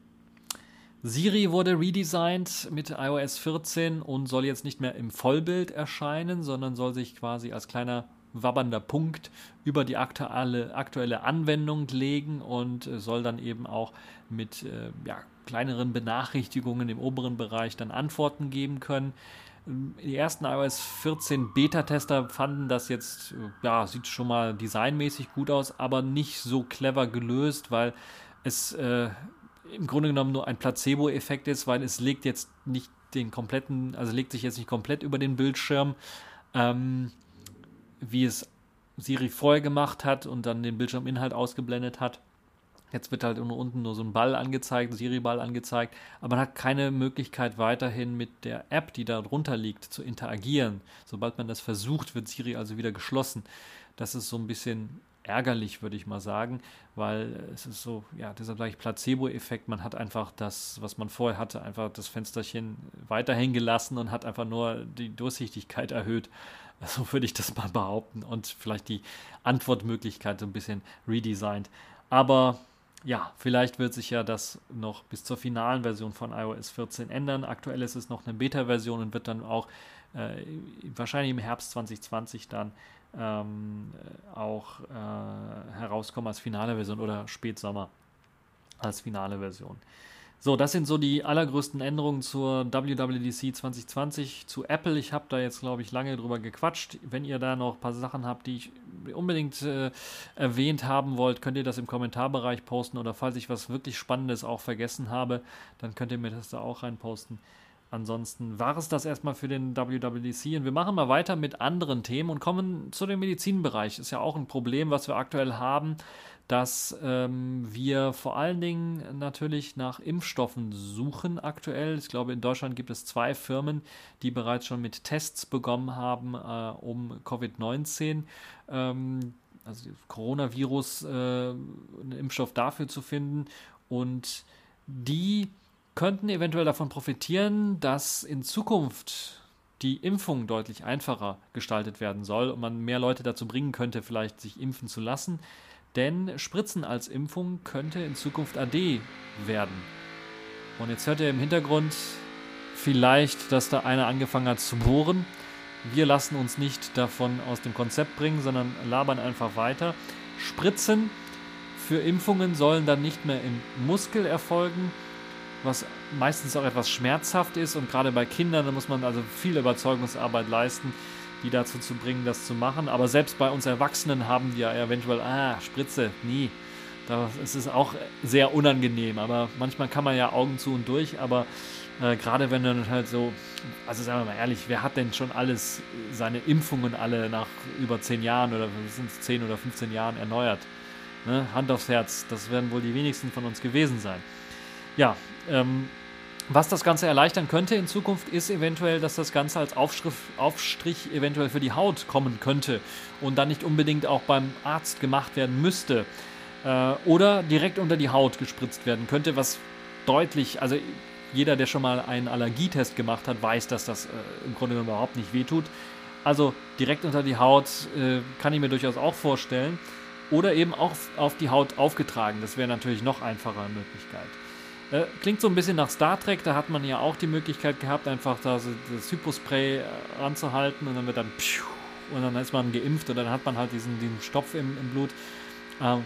[SPEAKER 1] Siri wurde redesigned mit iOS 14 und soll jetzt nicht mehr im Vollbild erscheinen, sondern soll sich quasi als kleiner wabbernder Punkt über die aktuelle, aktuelle Anwendung legen und äh, soll dann eben auch mit äh, ja, kleineren Benachrichtigungen im oberen Bereich dann Antworten geben können. Die ersten iOS 14 Beta-Tester fanden das jetzt, äh, ja, sieht schon mal designmäßig gut aus, aber nicht so clever gelöst, weil es äh, im Grunde genommen nur ein Placebo-Effekt ist, weil es legt jetzt nicht den kompletten, also legt sich jetzt nicht komplett über den Bildschirm, ähm, wie es Siri vorher gemacht hat und dann den Bildschirminhalt ausgeblendet hat. Jetzt wird halt unten nur so ein Ball angezeigt, Siri-Ball angezeigt, aber man hat keine Möglichkeit weiterhin mit der App, die da drunter liegt, zu interagieren. Sobald man das versucht, wird Siri also wieder geschlossen. Das ist so ein bisschen ärgerlich, würde ich mal sagen, weil es ist so, ja, deshalb sage ich Placebo-Effekt. Man hat einfach das, was man vorher hatte, einfach das Fensterchen weiterhin gelassen und hat einfach nur die Durchsichtigkeit erhöht. So würde ich das mal behaupten und vielleicht die Antwortmöglichkeit so ein bisschen redesigned. Aber ja, vielleicht wird sich ja das noch bis zur finalen Version von iOS 14 ändern. Aktuell ist es noch eine Beta-Version und wird dann auch äh, wahrscheinlich im Herbst 2020 dann ähm, auch äh, herauskommen als finale Version oder Spätsommer als finale Version. So, das sind so die allergrößten Änderungen zur WWDC 2020 zu Apple. Ich habe da jetzt, glaube ich, lange drüber gequatscht. Wenn ihr da noch ein paar Sachen habt, die ich unbedingt äh, erwähnt haben wollt, könnt ihr das im Kommentarbereich posten oder falls ich was wirklich Spannendes auch vergessen habe, dann könnt ihr mir das da auch reinposten. Ansonsten war es das erstmal für den WWDC und wir machen mal weiter mit anderen Themen und kommen zu dem Medizinbereich. Ist ja auch ein Problem, was wir aktuell haben, dass ähm, wir vor allen Dingen natürlich nach Impfstoffen suchen aktuell. Ich glaube, in Deutschland gibt es zwei Firmen, die bereits schon mit Tests begonnen haben, äh, um Covid-19 ähm, also Coronavirus, äh, einen Impfstoff dafür zu finden. Und die könnten eventuell davon profitieren, dass in Zukunft die Impfung deutlich einfacher gestaltet werden soll und man mehr Leute dazu bringen könnte, vielleicht sich impfen zu lassen. Denn Spritzen als Impfung könnte in Zukunft AD werden. Und jetzt hört ihr im Hintergrund vielleicht, dass da einer angefangen hat zu bohren. Wir lassen uns nicht davon aus dem Konzept bringen, sondern labern einfach weiter. Spritzen für Impfungen sollen dann nicht mehr im Muskel erfolgen, was meistens auch etwas schmerzhaft ist und gerade bei Kindern, da muss man also viel Überzeugungsarbeit leisten, die dazu zu bringen, das zu machen. Aber selbst bei uns Erwachsenen haben die ja eventuell, ah, Spritze, nie. Da ist auch sehr unangenehm, aber manchmal kann man ja Augen zu und durch, aber äh, gerade wenn dann halt so, also sagen wir mal ehrlich, wer hat denn schon alles, seine Impfungen alle nach über zehn Jahren oder sind es zehn oder 15 Jahren erneuert? Ne? Hand aufs Herz, das werden wohl die wenigsten von uns gewesen sein. Ja, ähm, was das Ganze erleichtern könnte in Zukunft ist eventuell, dass das Ganze als Aufschrift, Aufstrich eventuell für die Haut kommen könnte und dann nicht unbedingt auch beim Arzt gemacht werden müsste äh, oder direkt unter die Haut gespritzt werden könnte, was deutlich, also jeder, der schon mal einen Allergietest gemacht hat, weiß, dass das äh, im Grunde überhaupt nicht wehtut. Also direkt unter die Haut äh, kann ich mir durchaus auch vorstellen. Oder eben auch auf die Haut aufgetragen. Das wäre natürlich noch einfacher Möglichkeit. Äh, klingt so ein bisschen nach Star Trek, da hat man ja auch die Möglichkeit gehabt, einfach da so das Hypospray äh, ranzuhalten und dann wird dann pschuh, und dann ist man geimpft und dann hat man halt diesen, diesen Stopf im, im Blut. Ähm,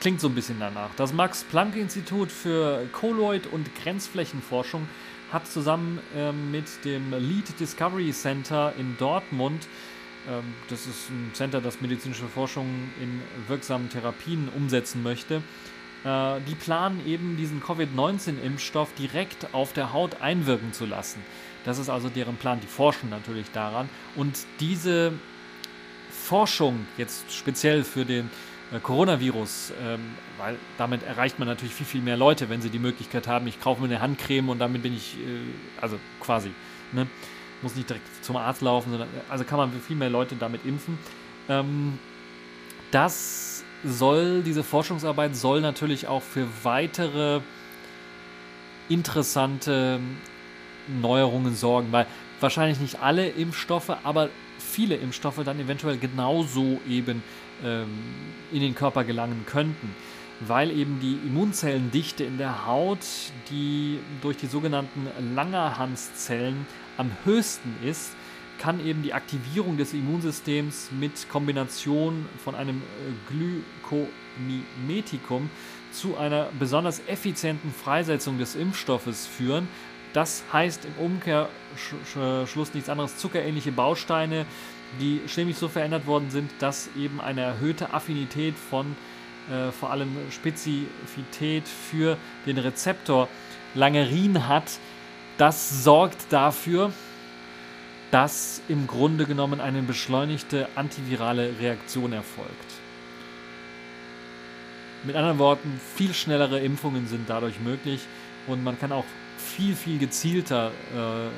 [SPEAKER 1] klingt so ein bisschen danach. Das Max-Planck-Institut für Kolloid- und Grenzflächenforschung hat zusammen ähm, mit dem Lead Discovery Center in Dortmund ähm, das ist ein Center, das medizinische Forschung in wirksamen Therapien umsetzen möchte, äh, die planen eben diesen Covid-19-Impfstoff direkt auf der Haut einwirken zu lassen. Das ist also deren Plan. Die forschen natürlich daran. Und diese Forschung jetzt speziell für den äh, Coronavirus, ähm, weil damit erreicht man natürlich viel, viel mehr Leute, wenn sie die Möglichkeit haben, ich kaufe mir eine Handcreme und damit bin ich, äh, also quasi, ne? muss nicht direkt zum Arzt laufen, sondern also kann man viel mehr Leute damit impfen. Ähm, das soll, diese Forschungsarbeit soll natürlich auch für weitere interessante Neuerungen sorgen, weil wahrscheinlich nicht alle Impfstoffe, aber viele Impfstoffe dann eventuell genauso eben ähm, in den Körper gelangen könnten, weil eben die Immunzellendichte in der Haut, die durch die sogenannten Langerhanszellen am höchsten ist, kann eben die Aktivierung des Immunsystems mit Kombination von einem äh, Glykomimetikum zu einer besonders effizienten Freisetzung des Impfstoffes führen. Das heißt im Umkehrschluss nichts anderes, zuckerähnliche Bausteine, die chemisch so verändert worden sind, dass eben eine erhöhte Affinität von äh, vor allem Spezifität für den Rezeptor Langerin hat. Das sorgt dafür, dass im Grunde genommen eine beschleunigte antivirale Reaktion erfolgt. Mit anderen Worten, viel schnellere Impfungen sind dadurch möglich und man kann auch viel, viel gezielter äh,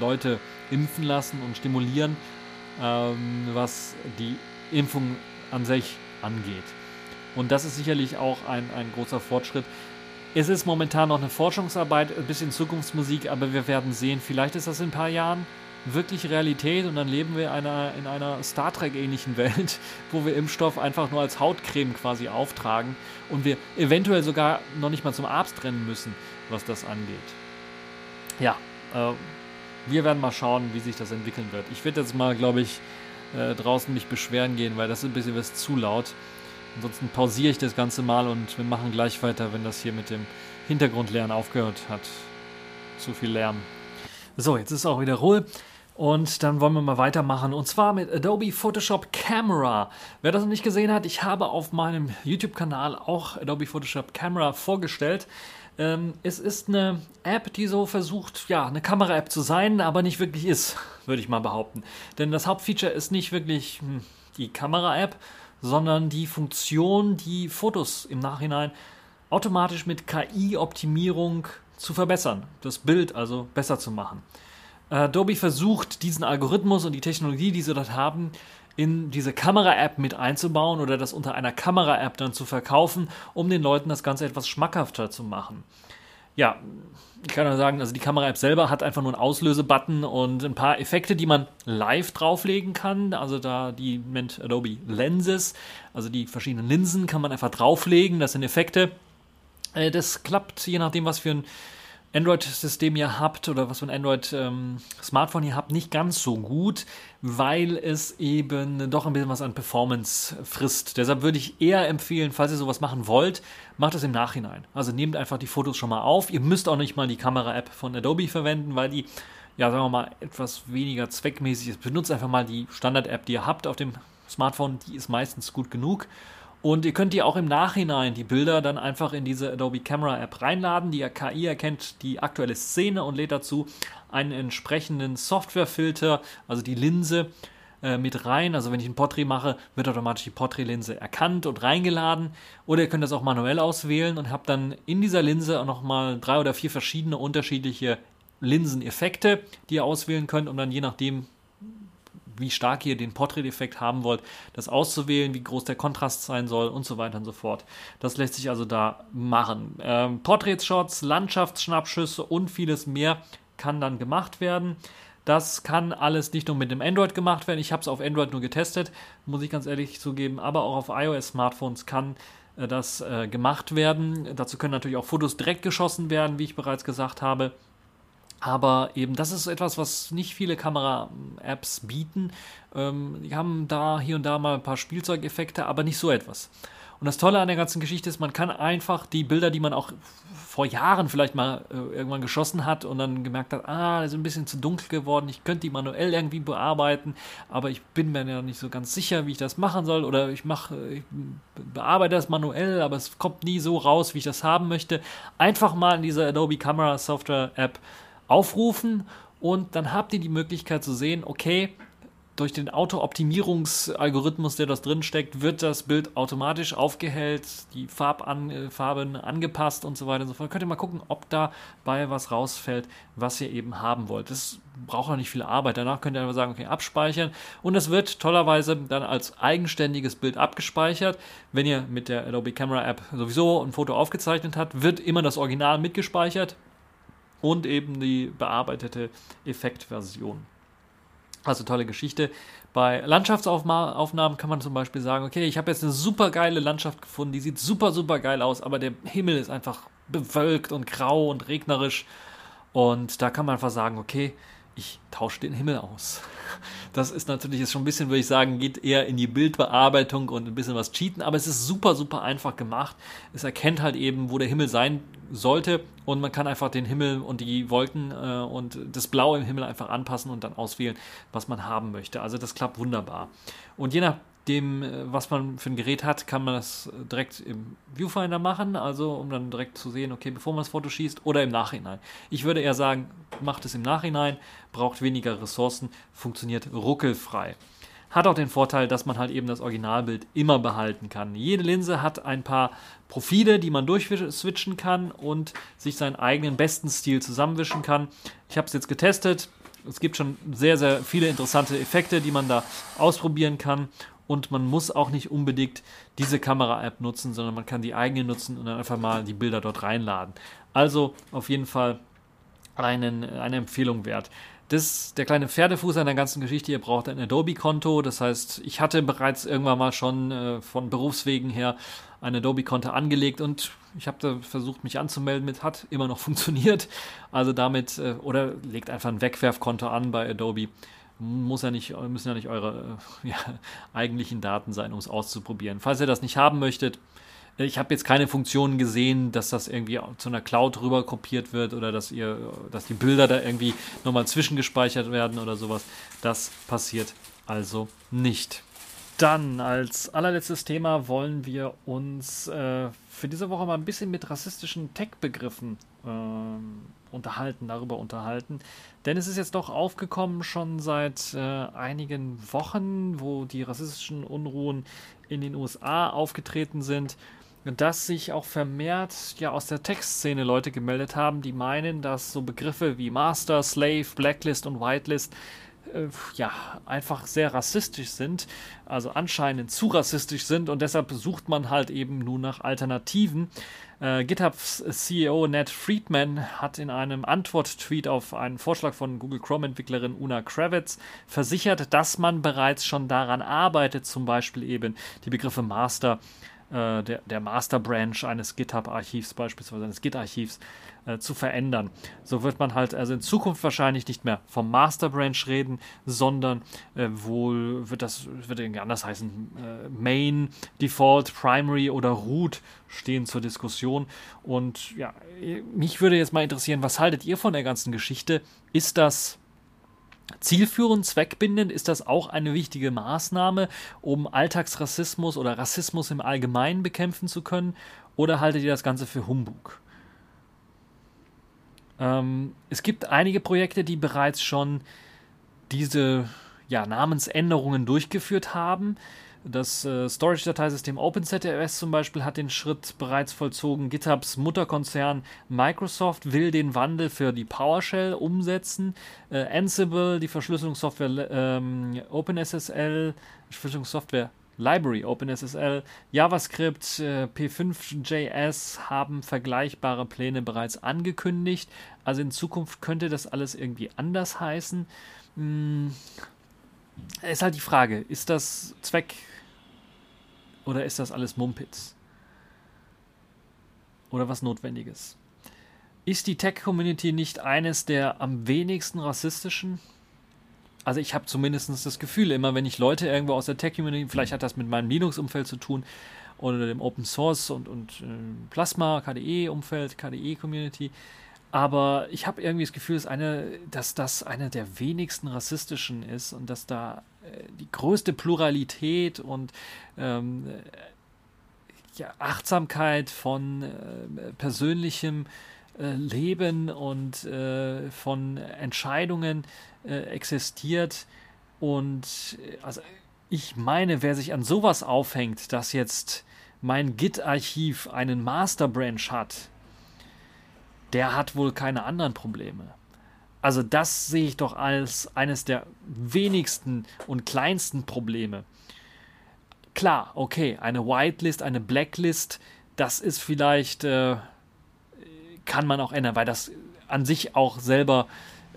[SPEAKER 1] Leute impfen lassen und stimulieren, ähm, was die Impfung an sich angeht. Und das ist sicherlich auch ein, ein großer Fortschritt. Es ist momentan noch eine Forschungsarbeit, ein bisschen Zukunftsmusik, aber wir werden sehen, vielleicht ist das in ein paar Jahren wirklich Realität und dann leben wir einer, in einer Star Trek-ähnlichen Welt, wo wir Impfstoff einfach nur als Hautcreme quasi auftragen und wir eventuell sogar noch nicht mal zum Arzt rennen müssen, was das angeht. Ja, äh, wir werden mal schauen, wie sich das entwickeln wird. Ich werde jetzt mal, glaube ich, äh, draußen mich beschweren gehen, weil das ist ein bisschen was zu laut. Ansonsten pausiere ich das Ganze mal und wir machen gleich weiter, wenn das hier mit dem Hintergrundlernen aufgehört hat. Zu viel Lärm. So, jetzt ist auch wieder Ruhe. Und dann wollen wir mal weitermachen. Und zwar mit Adobe Photoshop Camera. Wer das noch nicht gesehen hat, ich habe auf meinem YouTube-Kanal auch Adobe Photoshop Camera vorgestellt. Ähm, es ist eine App, die so versucht, ja, eine Kamera-App zu sein, aber nicht wirklich ist, würde ich mal behaupten. Denn das Hauptfeature ist nicht wirklich hm, die Kamera-App, sondern die Funktion, die Fotos im Nachhinein automatisch mit KI-Optimierung zu verbessern, das Bild also besser zu machen. Adobe versucht, diesen Algorithmus und die Technologie, die sie dort haben, in diese Kamera-App mit einzubauen oder das unter einer Kamera-App dann zu verkaufen, um den Leuten das Ganze etwas schmackhafter zu machen. Ja, ich kann nur sagen, also die Kamera-App selber hat einfach nur einen Auslösebutton und ein paar Effekte, die man live drauflegen kann. Also da die nennt Adobe Lenses, also die verschiedenen Linsen kann man einfach drauflegen. Das sind Effekte. Äh, das klappt je nachdem, was für ein Android-System ihr habt oder was für ein Android-Smartphone ähm, ihr habt, nicht ganz so gut, weil es eben doch ein bisschen was an Performance frisst. Deshalb würde ich eher empfehlen, falls ihr sowas machen wollt, macht es im Nachhinein. Also nehmt einfach die Fotos schon mal auf. Ihr müsst auch nicht mal die Kamera-App von Adobe verwenden, weil die, ja, sagen wir mal, etwas weniger zweckmäßig ist. Benutzt einfach mal die Standard-App, die ihr habt auf dem Smartphone, die ist meistens gut genug. Und ihr könnt ihr auch im Nachhinein die Bilder dann einfach in diese Adobe Camera App reinladen. Die KI erkennt die aktuelle Szene und lädt dazu einen entsprechenden Softwarefilter, also die Linse, äh, mit rein. Also wenn ich ein Porträt mache, wird automatisch die Porträtlinse erkannt und reingeladen. Oder ihr könnt das auch manuell auswählen und habt dann in dieser Linse auch nochmal drei oder vier verschiedene unterschiedliche Linseneffekte, die ihr auswählen könnt, um dann je nachdem, wie stark ihr den Portrait-Effekt haben wollt, das auszuwählen, wie groß der Kontrast sein soll und so weiter und so fort. Das lässt sich also da machen. Ähm, Portrait-Shots, Landschaftsschnappschüsse und vieles mehr kann dann gemacht werden. Das kann alles nicht nur mit dem Android gemacht werden. Ich habe es auf Android nur getestet, muss ich ganz ehrlich zugeben, aber auch auf iOS-Smartphones kann äh, das äh, gemacht werden. Dazu können natürlich auch Fotos direkt geschossen werden, wie ich bereits gesagt habe. Aber eben, das ist etwas, was nicht viele Kamera-Apps bieten. Ähm, die haben da hier und da mal ein paar Spielzeugeffekte, aber nicht so etwas. Und das Tolle an der ganzen Geschichte ist, man kann einfach die Bilder, die man auch vor Jahren vielleicht mal äh, irgendwann geschossen hat und dann gemerkt hat, ah, das ist ein bisschen zu dunkel geworden, ich könnte die manuell irgendwie bearbeiten, aber ich bin mir ja nicht so ganz sicher, wie ich das machen soll oder ich mache, ich bearbeite das manuell, aber es kommt nie so raus, wie ich das haben möchte. Einfach mal in dieser Adobe Camera Software App aufrufen und dann habt ihr die Möglichkeit zu sehen, okay, durch den Auto-Optimierungsalgorithmus, der das drin steckt, wird das Bild automatisch aufgehellt, die Farban äh, Farben angepasst und so weiter und so fort. Könnt ihr mal gucken, ob dabei was rausfällt, was ihr eben haben wollt. Das braucht auch nicht viel Arbeit. Danach könnt ihr einfach sagen, okay, abspeichern. Und es wird tollerweise dann als eigenständiges Bild abgespeichert. Wenn ihr mit der Adobe Camera App sowieso ein Foto aufgezeichnet habt, wird immer das Original mitgespeichert und eben die bearbeitete Effektversion. Also tolle Geschichte. Bei Landschaftsaufnahmen kann man zum Beispiel sagen, okay, ich habe jetzt eine super geile Landschaft gefunden, die sieht super, super geil aus, aber der Himmel ist einfach bewölkt und grau und regnerisch. Und da kann man einfach sagen, okay, ich tausche den Himmel aus. Das ist natürlich jetzt schon ein bisschen, würde ich sagen, geht eher in die Bildbearbeitung und ein bisschen was cheaten, aber es ist super, super einfach gemacht. Es erkennt halt eben, wo der Himmel sein sollte und man kann einfach den Himmel und die Wolken äh, und das Blau im Himmel einfach anpassen und dann auswählen, was man haben möchte. Also das klappt wunderbar. Und je nach dem, äh, was man für ein Gerät hat, kann man das direkt im Viewfinder machen, also um dann direkt zu sehen, okay, bevor man das Foto schießt oder im Nachhinein. Ich würde eher sagen, macht es im Nachhinein, braucht weniger Ressourcen, funktioniert ruckelfrei. Hat auch den Vorteil, dass man halt eben das Originalbild immer behalten kann. Jede Linse hat ein paar Profile, die man durchswitchen kann und sich seinen eigenen besten Stil zusammenwischen kann. Ich habe es jetzt getestet. Es gibt schon sehr, sehr viele interessante Effekte, die man da ausprobieren kann und man muss auch nicht unbedingt diese Kamera-App nutzen, sondern man kann die eigene nutzen und dann einfach mal die Bilder dort reinladen. Also auf jeden Fall einen, eine Empfehlung wert. Das der kleine Pferdefuß an der ganzen Geschichte. Ihr braucht ein Adobe-Konto. Das heißt, ich hatte bereits irgendwann mal schon äh, von Berufswegen her ein Adobe-Konto angelegt und ich habe da versucht, mich anzumelden mit, hat immer noch funktioniert. Also damit, äh, oder legt einfach ein Wegwerfkonto an bei Adobe muss ja nicht, müssen ja nicht eure äh, ja, eigentlichen Daten sein, um es auszuprobieren. Falls ihr das nicht haben möchtet, ich habe jetzt keine Funktionen gesehen, dass das irgendwie zu einer Cloud rüber kopiert wird oder dass ihr, dass die Bilder da irgendwie nochmal zwischengespeichert werden oder sowas. Das passiert also nicht. Dann als allerletztes Thema wollen wir uns äh, für diese Woche mal ein bisschen mit rassistischen Tech-Begriffen äh, unterhalten, darüber unterhalten. Denn es ist jetzt doch aufgekommen schon seit äh, einigen Wochen, wo die rassistischen Unruhen in den USA aufgetreten sind, dass sich auch vermehrt ja aus der Tech-Szene Leute gemeldet haben, die meinen, dass so Begriffe wie Master, Slave, Blacklist und Whitelist äh, ja, einfach sehr rassistisch sind, also anscheinend zu rassistisch sind und deshalb sucht man halt eben nur nach Alternativen. Äh, GitHubs CEO Ned Friedman hat in einem Antwort-Tweet auf einen Vorschlag von Google Chrome-Entwicklerin Una Kravitz versichert, dass man bereits schon daran arbeitet, zum Beispiel eben die Begriffe Master äh, der, der Master Branch eines GitHub-Archivs, beispielsweise eines Git-Archivs, äh, zu verändern. So wird man halt also in Zukunft wahrscheinlich nicht mehr vom Master Branch reden, sondern äh, wohl wird das wird irgendwie anders heißen. Äh, Main, Default, Primary oder Root stehen zur Diskussion. Und ja, mich würde jetzt mal interessieren, was haltet ihr von der ganzen Geschichte? Ist das Zielführend, zweckbindend ist das auch eine wichtige Maßnahme, um Alltagsrassismus oder Rassismus im Allgemeinen bekämpfen zu können? Oder haltet ihr das Ganze für Humbug? Ähm, es gibt einige Projekte, die bereits schon diese ja, Namensänderungen durchgeführt haben. Das äh, Storage-Dateisystem OpenZFS zum Beispiel hat den Schritt bereits vollzogen. GitHubs Mutterkonzern Microsoft will den Wandel für die PowerShell umsetzen. Äh, Ansible, die Verschlüsselungssoftware ähm, OpenSSL, Verschlüsselungssoftware Library OpenSSL, JavaScript, äh, P5.js haben vergleichbare Pläne bereits angekündigt. Also in Zukunft könnte das alles irgendwie anders heißen. Hm, ist halt die Frage, ist das Zweck oder ist das alles Mumpitz? Oder was Notwendiges? Ist die Tech-Community nicht eines der am wenigsten rassistischen? Also ich habe zumindest das Gefühl, immer wenn ich Leute irgendwo aus der Tech-Community, vielleicht hat das mit meinem Linux-Umfeld zu tun oder dem Open Source und, und äh, Plasma, KDE-Umfeld, KDE-Community, aber ich habe irgendwie das Gefühl, dass, eine, dass das eine der wenigsten rassistischen ist und dass da die größte Pluralität und ähm, äh, ja, Achtsamkeit von äh, persönlichem äh, Leben und äh, von Entscheidungen äh, existiert. Und also ich meine, wer sich an sowas aufhängt, dass jetzt mein Git-Archiv einen Master Branch hat, der hat wohl keine anderen Probleme. Also das sehe ich doch als eines der wenigsten und kleinsten Probleme. Klar, okay, eine Whitelist, eine Blacklist, das ist vielleicht, äh, kann man auch ändern, weil das an sich auch selber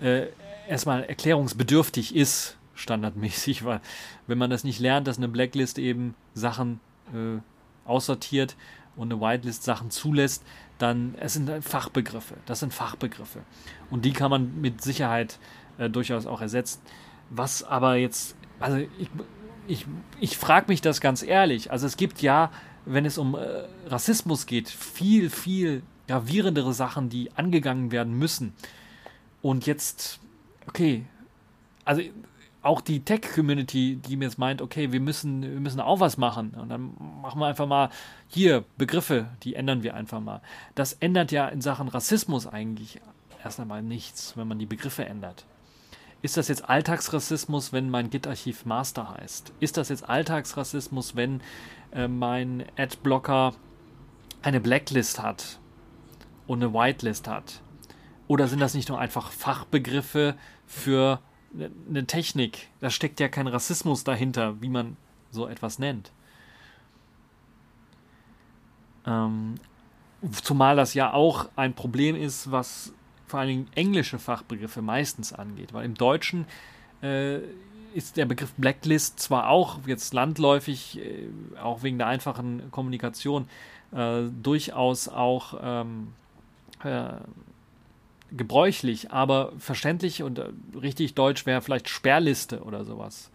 [SPEAKER 1] äh, erstmal erklärungsbedürftig ist, standardmäßig, weil wenn man das nicht lernt, dass eine Blacklist eben Sachen äh, aussortiert und eine Whitelist Sachen zulässt, dann es sind Fachbegriffe. Das sind Fachbegriffe. Und die kann man mit Sicherheit äh, durchaus auch ersetzt. Was aber jetzt, also ich, ich, ich frage mich das ganz ehrlich. Also es gibt ja, wenn es um äh, Rassismus geht, viel, viel gravierendere Sachen, die angegangen werden müssen. Und jetzt, okay, also auch die Tech-Community, die mir jetzt meint, okay, wir müssen, wir müssen auch was machen. Und dann machen wir einfach mal hier Begriffe, die ändern wir einfach mal. Das ändert ja in Sachen Rassismus eigentlich erst einmal nichts, wenn man die Begriffe ändert. Ist das jetzt Alltagsrassismus, wenn mein Git-Archiv Master heißt? Ist das jetzt Alltagsrassismus, wenn äh, mein Adblocker eine Blacklist hat und eine Whitelist hat? Oder sind das nicht nur einfach Fachbegriffe für eine Technik? Da steckt ja kein Rassismus dahinter, wie man so etwas nennt. Ähm, zumal das ja auch ein Problem ist, was vor allen Dingen englische Fachbegriffe meistens angeht, weil im Deutschen äh, ist der Begriff Blacklist zwar auch jetzt landläufig, äh, auch wegen der einfachen Kommunikation, äh, durchaus auch ähm, äh, gebräuchlich, aber verständlich und äh, richtig deutsch wäre vielleicht Sperrliste oder sowas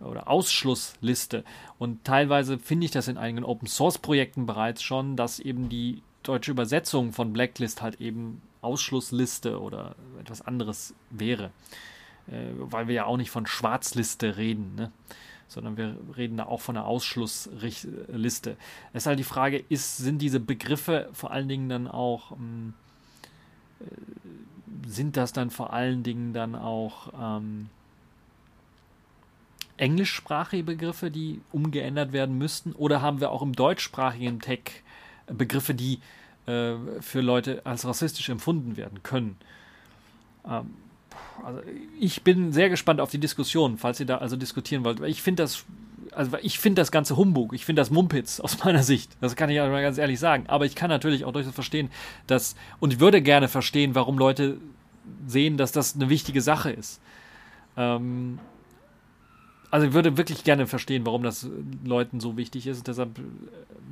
[SPEAKER 1] oder Ausschlussliste. Und teilweise finde ich das in einigen Open Source Projekten bereits schon, dass eben die deutsche Übersetzung von Blacklist halt eben Ausschlussliste oder etwas anderes wäre. Äh, weil wir ja auch nicht von Schwarzliste reden, ne? sondern wir reden da auch von einer Ausschlussliste. Es ist halt die Frage, ist, sind diese Begriffe vor allen Dingen dann auch, ähm, äh, sind das dann vor allen Dingen dann auch ähm, englischsprachige Begriffe, die umgeändert werden müssten? Oder haben wir auch im deutschsprachigen Tech Begriffe, die äh, für Leute als rassistisch empfunden werden können. Ähm, also ich bin sehr gespannt auf die Diskussion, falls ihr da also diskutieren wollt. Ich finde das, also ich finde das ganze Humbug, ich finde das Mumpitz aus meiner Sicht. Das kann ich aber ganz ehrlich sagen. Aber ich kann natürlich auch durchaus verstehen, dass, und ich würde gerne verstehen, warum Leute sehen, dass das eine wichtige Sache ist. Ähm, also ich würde wirklich gerne verstehen, warum das Leuten so wichtig ist. Deshalb äh,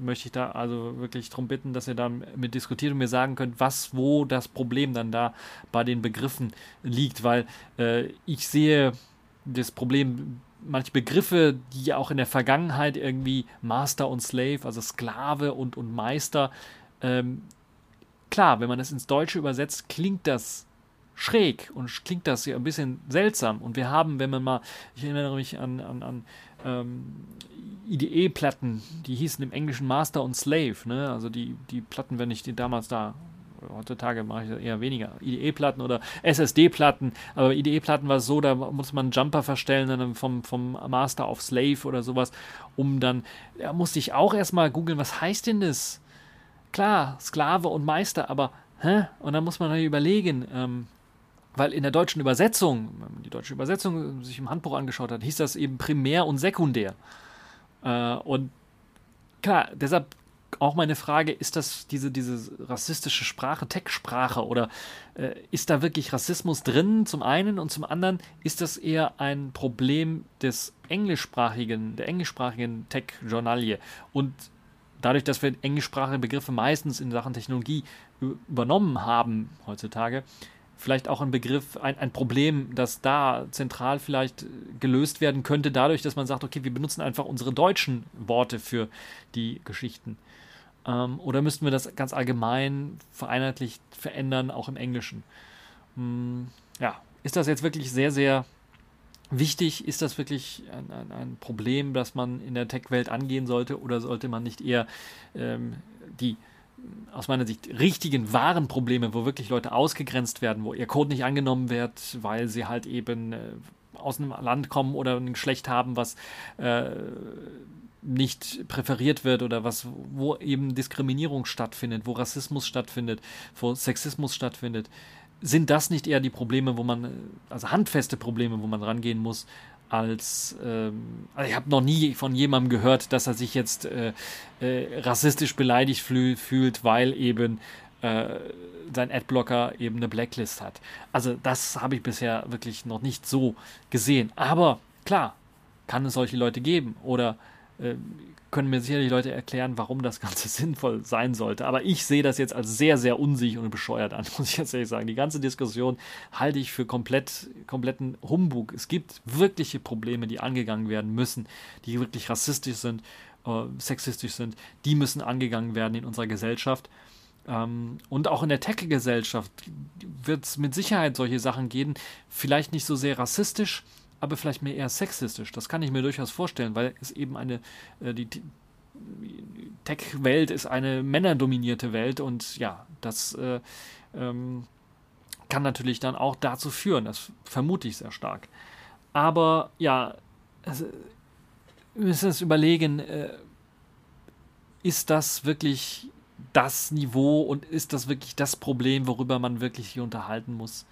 [SPEAKER 1] möchte ich da also wirklich darum bitten, dass ihr da mit diskutiert und mir sagen könnt, was, wo das Problem dann da bei den Begriffen liegt, weil äh, ich sehe das Problem, manche Begriffe, die ja auch in der Vergangenheit irgendwie Master und Slave, also Sklave und, und Meister, ähm, klar, wenn man das ins Deutsche übersetzt, klingt das schräg und klingt das ja ein bisschen seltsam. Und wir haben, wenn man mal, ich erinnere mich an, an, an ähm, IDE-Platten, die hießen im Englischen Master und Slave, ne? Also die, die Platten, wenn ich die damals da heutzutage mache ich eher weniger. IDE-Platten oder SSD-Platten. Aber IDE-Platten war es so, da muss man einen Jumper verstellen, dann vom, vom Master auf Slave oder sowas, um dann, da musste ich auch erstmal googeln, was heißt denn das? Klar, Sklave und Meister, aber, hä? Und dann muss man halt überlegen, ähm, weil in der deutschen Übersetzung, wenn man die deutsche Übersetzung sich im Handbuch angeschaut hat, hieß das eben primär und sekundär. Äh, und klar, deshalb auch meine Frage, ist das diese, diese rassistische Sprache, Tech-Sprache oder äh, ist da wirklich Rassismus drin zum einen und zum anderen ist das eher ein Problem des englischsprachigen, der englischsprachigen Tech-Journalie und dadurch, dass wir englischsprachige Begriffe meistens in Sachen Technologie übernommen haben heutzutage, vielleicht auch ein Begriff, ein, ein Problem, das da zentral vielleicht gelöst werden könnte, dadurch, dass man sagt, okay, wir benutzen einfach unsere deutschen Worte für die Geschichten. Ähm, oder müssten wir das ganz allgemein vereinheitlicht verändern, auch im Englischen? Hm, ja, ist das jetzt wirklich sehr, sehr wichtig? Ist das wirklich ein, ein, ein Problem, das man in der Tech-Welt angehen sollte? Oder sollte man nicht eher ähm, die aus meiner Sicht richtigen, wahren Probleme, wo wirklich Leute ausgegrenzt werden, wo ihr Code nicht angenommen wird, weil sie halt eben äh, aus einem Land kommen oder ein Geschlecht haben, was äh, nicht präferiert wird oder was, wo eben Diskriminierung stattfindet, wo Rassismus stattfindet, wo Sexismus stattfindet. Sind das nicht eher die Probleme, wo man, also handfeste Probleme, wo man rangehen muss, als ähm, also ich habe noch nie von jemandem gehört, dass er sich jetzt äh, äh, rassistisch beleidigt fühl, fühlt, weil eben äh, sein Adblocker eben eine Blacklist hat. Also das habe ich bisher wirklich noch nicht so gesehen. Aber klar, kann es solche Leute geben oder äh, können mir sicherlich Leute erklären, warum das Ganze sinnvoll sein sollte. Aber ich sehe das jetzt als sehr, sehr unsicher und bescheuert an, muss ich jetzt ehrlich sagen. Die ganze Diskussion halte ich für komplett, kompletten Humbug. Es gibt wirkliche Probleme, die angegangen werden müssen, die wirklich rassistisch sind, äh, sexistisch sind. Die müssen angegangen werden in unserer Gesellschaft. Ähm, und auch in der Tech-Gesellschaft wird es mit Sicherheit solche Sachen geben. Vielleicht nicht so sehr rassistisch, aber vielleicht mehr eher sexistisch. Das kann ich mir durchaus vorstellen, weil es eben eine, äh, die, die Tech-Welt ist eine männerdominierte Welt und ja, das äh, ähm, kann natürlich dann auch dazu führen. Das vermute ich sehr stark. Aber ja, also, wir müssen uns überlegen, äh, ist das wirklich das Niveau und ist das wirklich das Problem, worüber man wirklich hier unterhalten muss?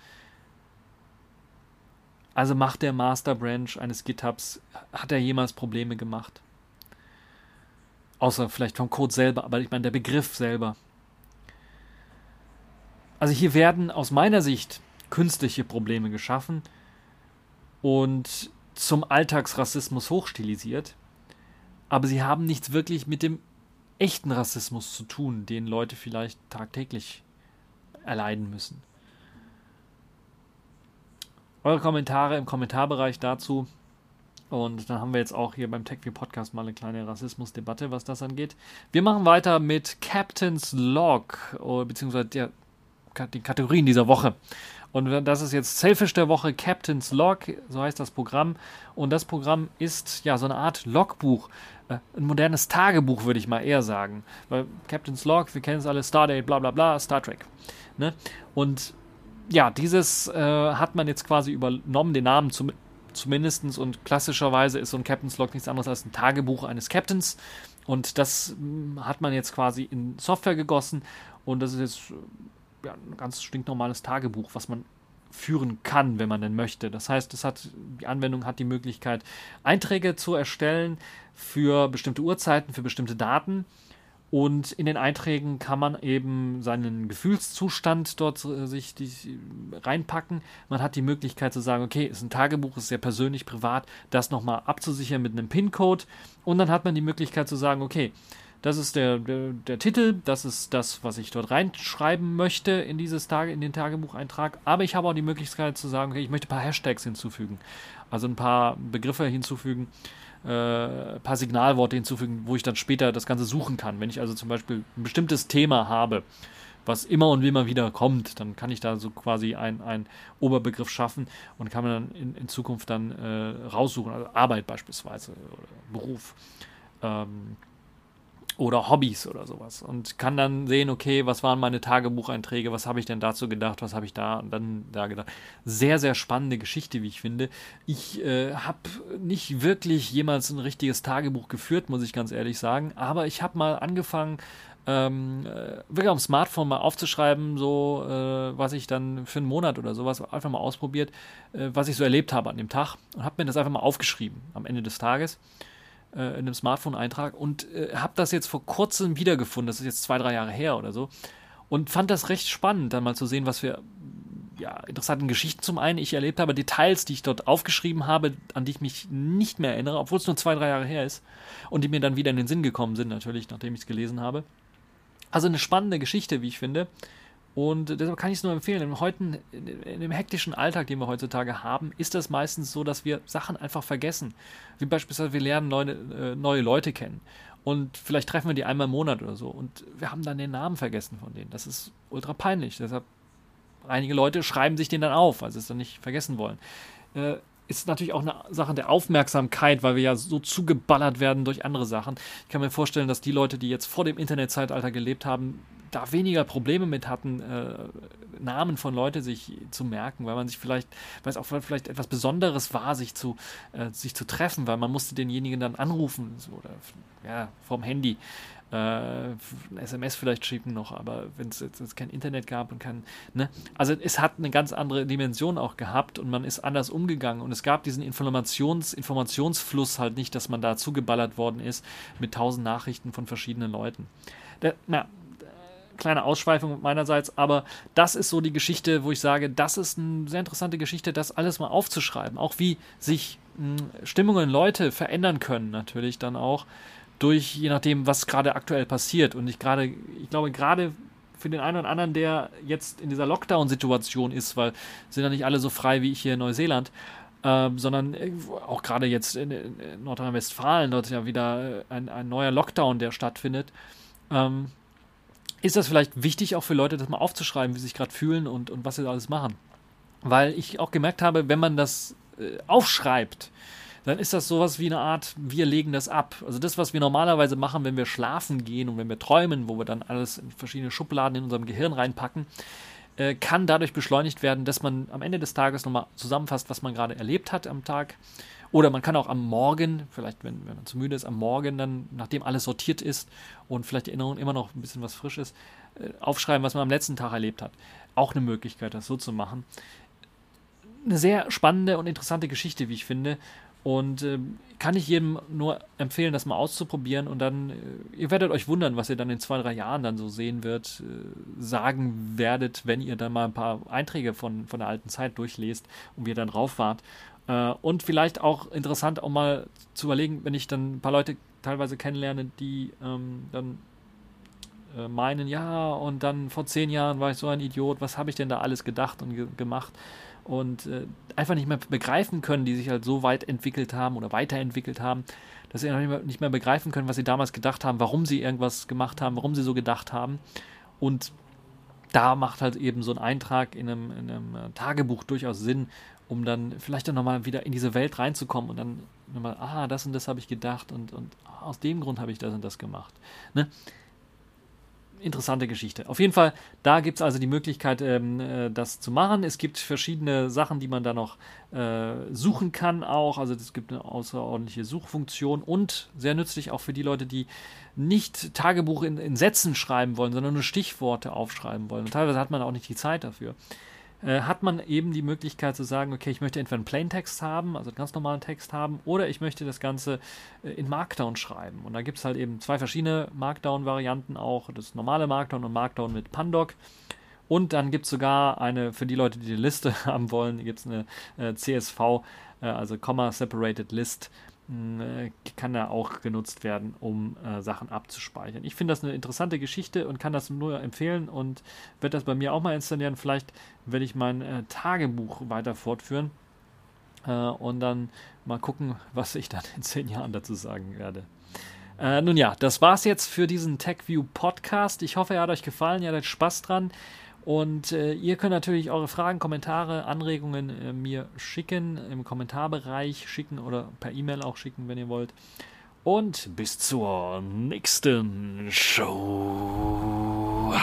[SPEAKER 1] Also macht der Master Branch eines GitHubs, hat er jemals Probleme gemacht? Außer vielleicht vom Code selber, aber ich meine der Begriff selber. Also hier werden aus meiner Sicht künstliche Probleme geschaffen und zum Alltagsrassismus hochstilisiert, aber sie haben nichts wirklich mit dem echten Rassismus zu tun, den Leute vielleicht tagtäglich erleiden müssen. Eure Kommentare im Kommentarbereich dazu. Und dann haben wir jetzt auch hier beim TechView Podcast mal eine kleine Rassismusdebatte, was das angeht. Wir machen weiter mit Captain's Log, oh, beziehungsweise der, den Kategorien dieser Woche. Und das ist jetzt Selfish der Woche, Captain's Log, so heißt das Programm. Und das Programm ist ja so eine Art Logbuch. Äh, ein modernes Tagebuch, würde ich mal eher sagen. Weil Captain's Log, wir kennen es alle, Stardate, bla bla bla, Star Trek. Ne? Und ja, dieses äh, hat man jetzt quasi übernommen, den Namen zum, zumindest. Und klassischerweise ist so ein Captain's Log nichts anderes als ein Tagebuch eines Captains. Und das mh, hm, hat man jetzt quasi in Software gegossen. Und das ist jetzt ja, ein ganz stinknormales Tagebuch, was man führen kann, wenn man denn möchte. Das heißt, es hat, die Anwendung hat die Möglichkeit, Einträge zu erstellen für bestimmte Uhrzeiten, für bestimmte Daten und in den Einträgen kann man eben seinen Gefühlszustand dort äh, sich die, reinpacken. Man hat die Möglichkeit zu sagen, okay, ist ein Tagebuch, ist sehr persönlich, privat, das nochmal abzusichern mit einem PIN-Code. Und dann hat man die Möglichkeit zu sagen, okay, das ist der, der, der, Titel, das ist das, was ich dort reinschreiben möchte in dieses Tage, in den Tagebucheintrag. Aber ich habe auch die Möglichkeit zu sagen, okay, ich möchte ein paar Hashtags hinzufügen. Also ein paar Begriffe hinzufügen äh, paar Signalworte hinzufügen, wo ich dann später das Ganze suchen kann. Wenn ich also zum Beispiel ein bestimmtes Thema habe, was immer und immer wieder kommt, dann kann ich da so quasi einen Oberbegriff schaffen und kann man dann in, in Zukunft dann äh, raussuchen, also Arbeit beispielsweise oder Beruf. Ähm, oder Hobbys oder sowas und kann dann sehen, okay, was waren meine Tagebucheinträge, was habe ich denn dazu gedacht, was habe ich da und dann da gedacht. Sehr, sehr spannende Geschichte, wie ich finde. Ich äh, habe nicht wirklich jemals ein richtiges Tagebuch geführt, muss ich ganz ehrlich sagen, aber ich habe mal angefangen, ähm, äh, wirklich am Smartphone mal aufzuschreiben, so äh, was ich dann für einen Monat oder sowas einfach mal ausprobiert, äh, was ich so erlebt habe an dem Tag und habe mir das einfach mal aufgeschrieben am Ende des Tages äh, in einem Smartphone-Eintrag und äh, habe das jetzt vor kurzem wiedergefunden. Das ist jetzt zwei, drei Jahre her oder so. Und fand das recht spannend, dann mal zu sehen, was für ja, interessanten Geschichten zum einen ich erlebt habe, Details, die ich dort aufgeschrieben habe, an die ich mich nicht mehr erinnere, obwohl es nur zwei, drei Jahre her ist und die mir dann wieder in den Sinn gekommen sind, natürlich, nachdem ich es gelesen habe. Also eine spannende Geschichte, wie ich finde. Und deshalb kann ich es nur empfehlen. Im heutigen, in dem hektischen Alltag, den wir heutzutage haben, ist das meistens so, dass wir Sachen einfach vergessen. Wie beispielsweise, wir lernen neue, äh, neue Leute kennen. Und vielleicht treffen wir die einmal im Monat oder so. Und wir haben dann den Namen vergessen von denen. Das ist ultra peinlich. Deshalb, einige Leute schreiben sich den dann auf, weil sie es dann nicht vergessen wollen. Äh, ist natürlich auch eine Sache der Aufmerksamkeit, weil wir ja so zugeballert werden durch andere Sachen. Ich kann mir vorstellen, dass die Leute, die jetzt vor dem Internetzeitalter gelebt haben, da weniger Probleme mit hatten, äh, Namen von Leuten sich zu merken, weil man sich vielleicht, weil es auch vielleicht etwas Besonderes war, sich zu, äh, sich zu treffen, weil man musste denjenigen dann anrufen so, oder ja, vom Handy äh, SMS vielleicht schicken noch, aber wenn es jetzt, kein Internet gab und kein, ne, also es hat eine ganz andere Dimension auch gehabt und man ist anders umgegangen und es gab diesen Informations, Informationsfluss halt nicht, dass man da zugeballert worden ist mit tausend Nachrichten von verschiedenen Leuten. Der, na, kleine Ausschweifung meinerseits, aber das ist so die Geschichte, wo ich sage, das ist eine sehr interessante Geschichte, das alles mal aufzuschreiben, auch wie sich Stimmungen Leute verändern können, natürlich dann auch durch, je nachdem, was gerade aktuell passiert. Und ich gerade, ich glaube, gerade für den einen oder anderen, der jetzt in dieser Lockdown-Situation ist, weil sind ja nicht alle so frei wie ich hier in Neuseeland, äh, sondern auch gerade jetzt in, in Nordrhein-Westfalen, dort ist ja wieder äh, ein, ein, neuer Lockdown, der stattfindet. Ähm, ist das vielleicht wichtig auch für Leute, das mal aufzuschreiben, wie sie sich gerade fühlen und, und was sie alles machen? Weil ich auch gemerkt habe, wenn man das äh, aufschreibt, dann ist das sowas wie eine Art, wir legen das ab. Also das, was wir normalerweise machen, wenn wir schlafen gehen und wenn wir träumen, wo wir dann alles in verschiedene Schubladen in unserem Gehirn reinpacken, äh, kann dadurch beschleunigt werden, dass man am Ende des Tages nochmal zusammenfasst, was man gerade erlebt hat am Tag. Oder man kann auch am Morgen, vielleicht wenn, wenn man zu müde ist, am Morgen dann, nachdem alles sortiert ist und vielleicht die Erinnerung immer noch ein bisschen was frisch ist, äh, aufschreiben, was man am letzten Tag erlebt hat. Auch eine Möglichkeit, das so zu machen. Eine sehr spannende und interessante Geschichte, wie ich finde. Und äh, kann ich jedem nur empfehlen, das mal auszuprobieren und dann, äh, ihr werdet euch wundern, was ihr dann in zwei, drei Jahren dann so sehen wird, äh, sagen werdet, wenn ihr dann mal ein paar Einträge von, von der alten Zeit durchlest und wir dann drauf wart. Äh, und vielleicht auch interessant, auch mal zu überlegen, wenn ich dann ein paar Leute teilweise kennenlerne, die ähm, dann äh, meinen, ja, und dann vor zehn Jahren war ich so ein Idiot, was habe ich denn da alles gedacht und ge gemacht? und äh, einfach nicht mehr begreifen können, die sich halt so weit entwickelt haben oder weiterentwickelt haben, dass sie nicht mehr, nicht mehr begreifen können, was sie damals gedacht haben, warum sie irgendwas gemacht haben, warum sie so gedacht haben. Und da macht halt eben so ein Eintrag in einem, in einem äh, Tagebuch durchaus Sinn, um dann vielleicht dann nochmal wieder in diese Welt reinzukommen und dann nochmal, ah, das und das habe ich gedacht und, und aus dem Grund habe ich das und das gemacht. Ne? interessante Geschichte. Auf jeden Fall, da gibt es also die Möglichkeit, ähm, äh, das zu machen. Es gibt verschiedene Sachen, die man da noch äh, suchen kann auch. Also es gibt eine außerordentliche Suchfunktion und sehr nützlich auch für die Leute, die nicht Tagebuch in, in Sätzen schreiben wollen, sondern nur Stichworte aufschreiben wollen. Und teilweise hat man auch nicht die Zeit dafür. Äh, hat man eben die Möglichkeit zu sagen, okay, ich möchte entweder einen Plaintext haben, also einen ganz normalen Text haben, oder ich möchte das Ganze äh, in Markdown schreiben. Und da gibt es halt eben zwei verschiedene Markdown-Varianten auch, das normale Markdown und Markdown mit Pandoc. Und dann gibt es sogar eine, für die Leute, die die Liste haben wollen, gibt es eine äh, CSV, äh, also Comma Separated List, kann da auch genutzt werden, um äh, Sachen abzuspeichern. Ich finde das eine interessante Geschichte und kann das nur empfehlen und werde das bei mir auch mal installieren. Vielleicht werde ich mein äh, Tagebuch weiter fortführen äh, und dann mal gucken, was ich dann in zehn Jahren dazu sagen werde. Äh, nun ja, das war's jetzt für diesen TechView Podcast. Ich hoffe, er hat euch gefallen, ihr hattet Spaß dran. Und äh, ihr könnt natürlich eure Fragen, Kommentare, Anregungen äh, mir schicken, im Kommentarbereich schicken oder per E-Mail auch schicken, wenn ihr wollt. Und bis zur nächsten Show.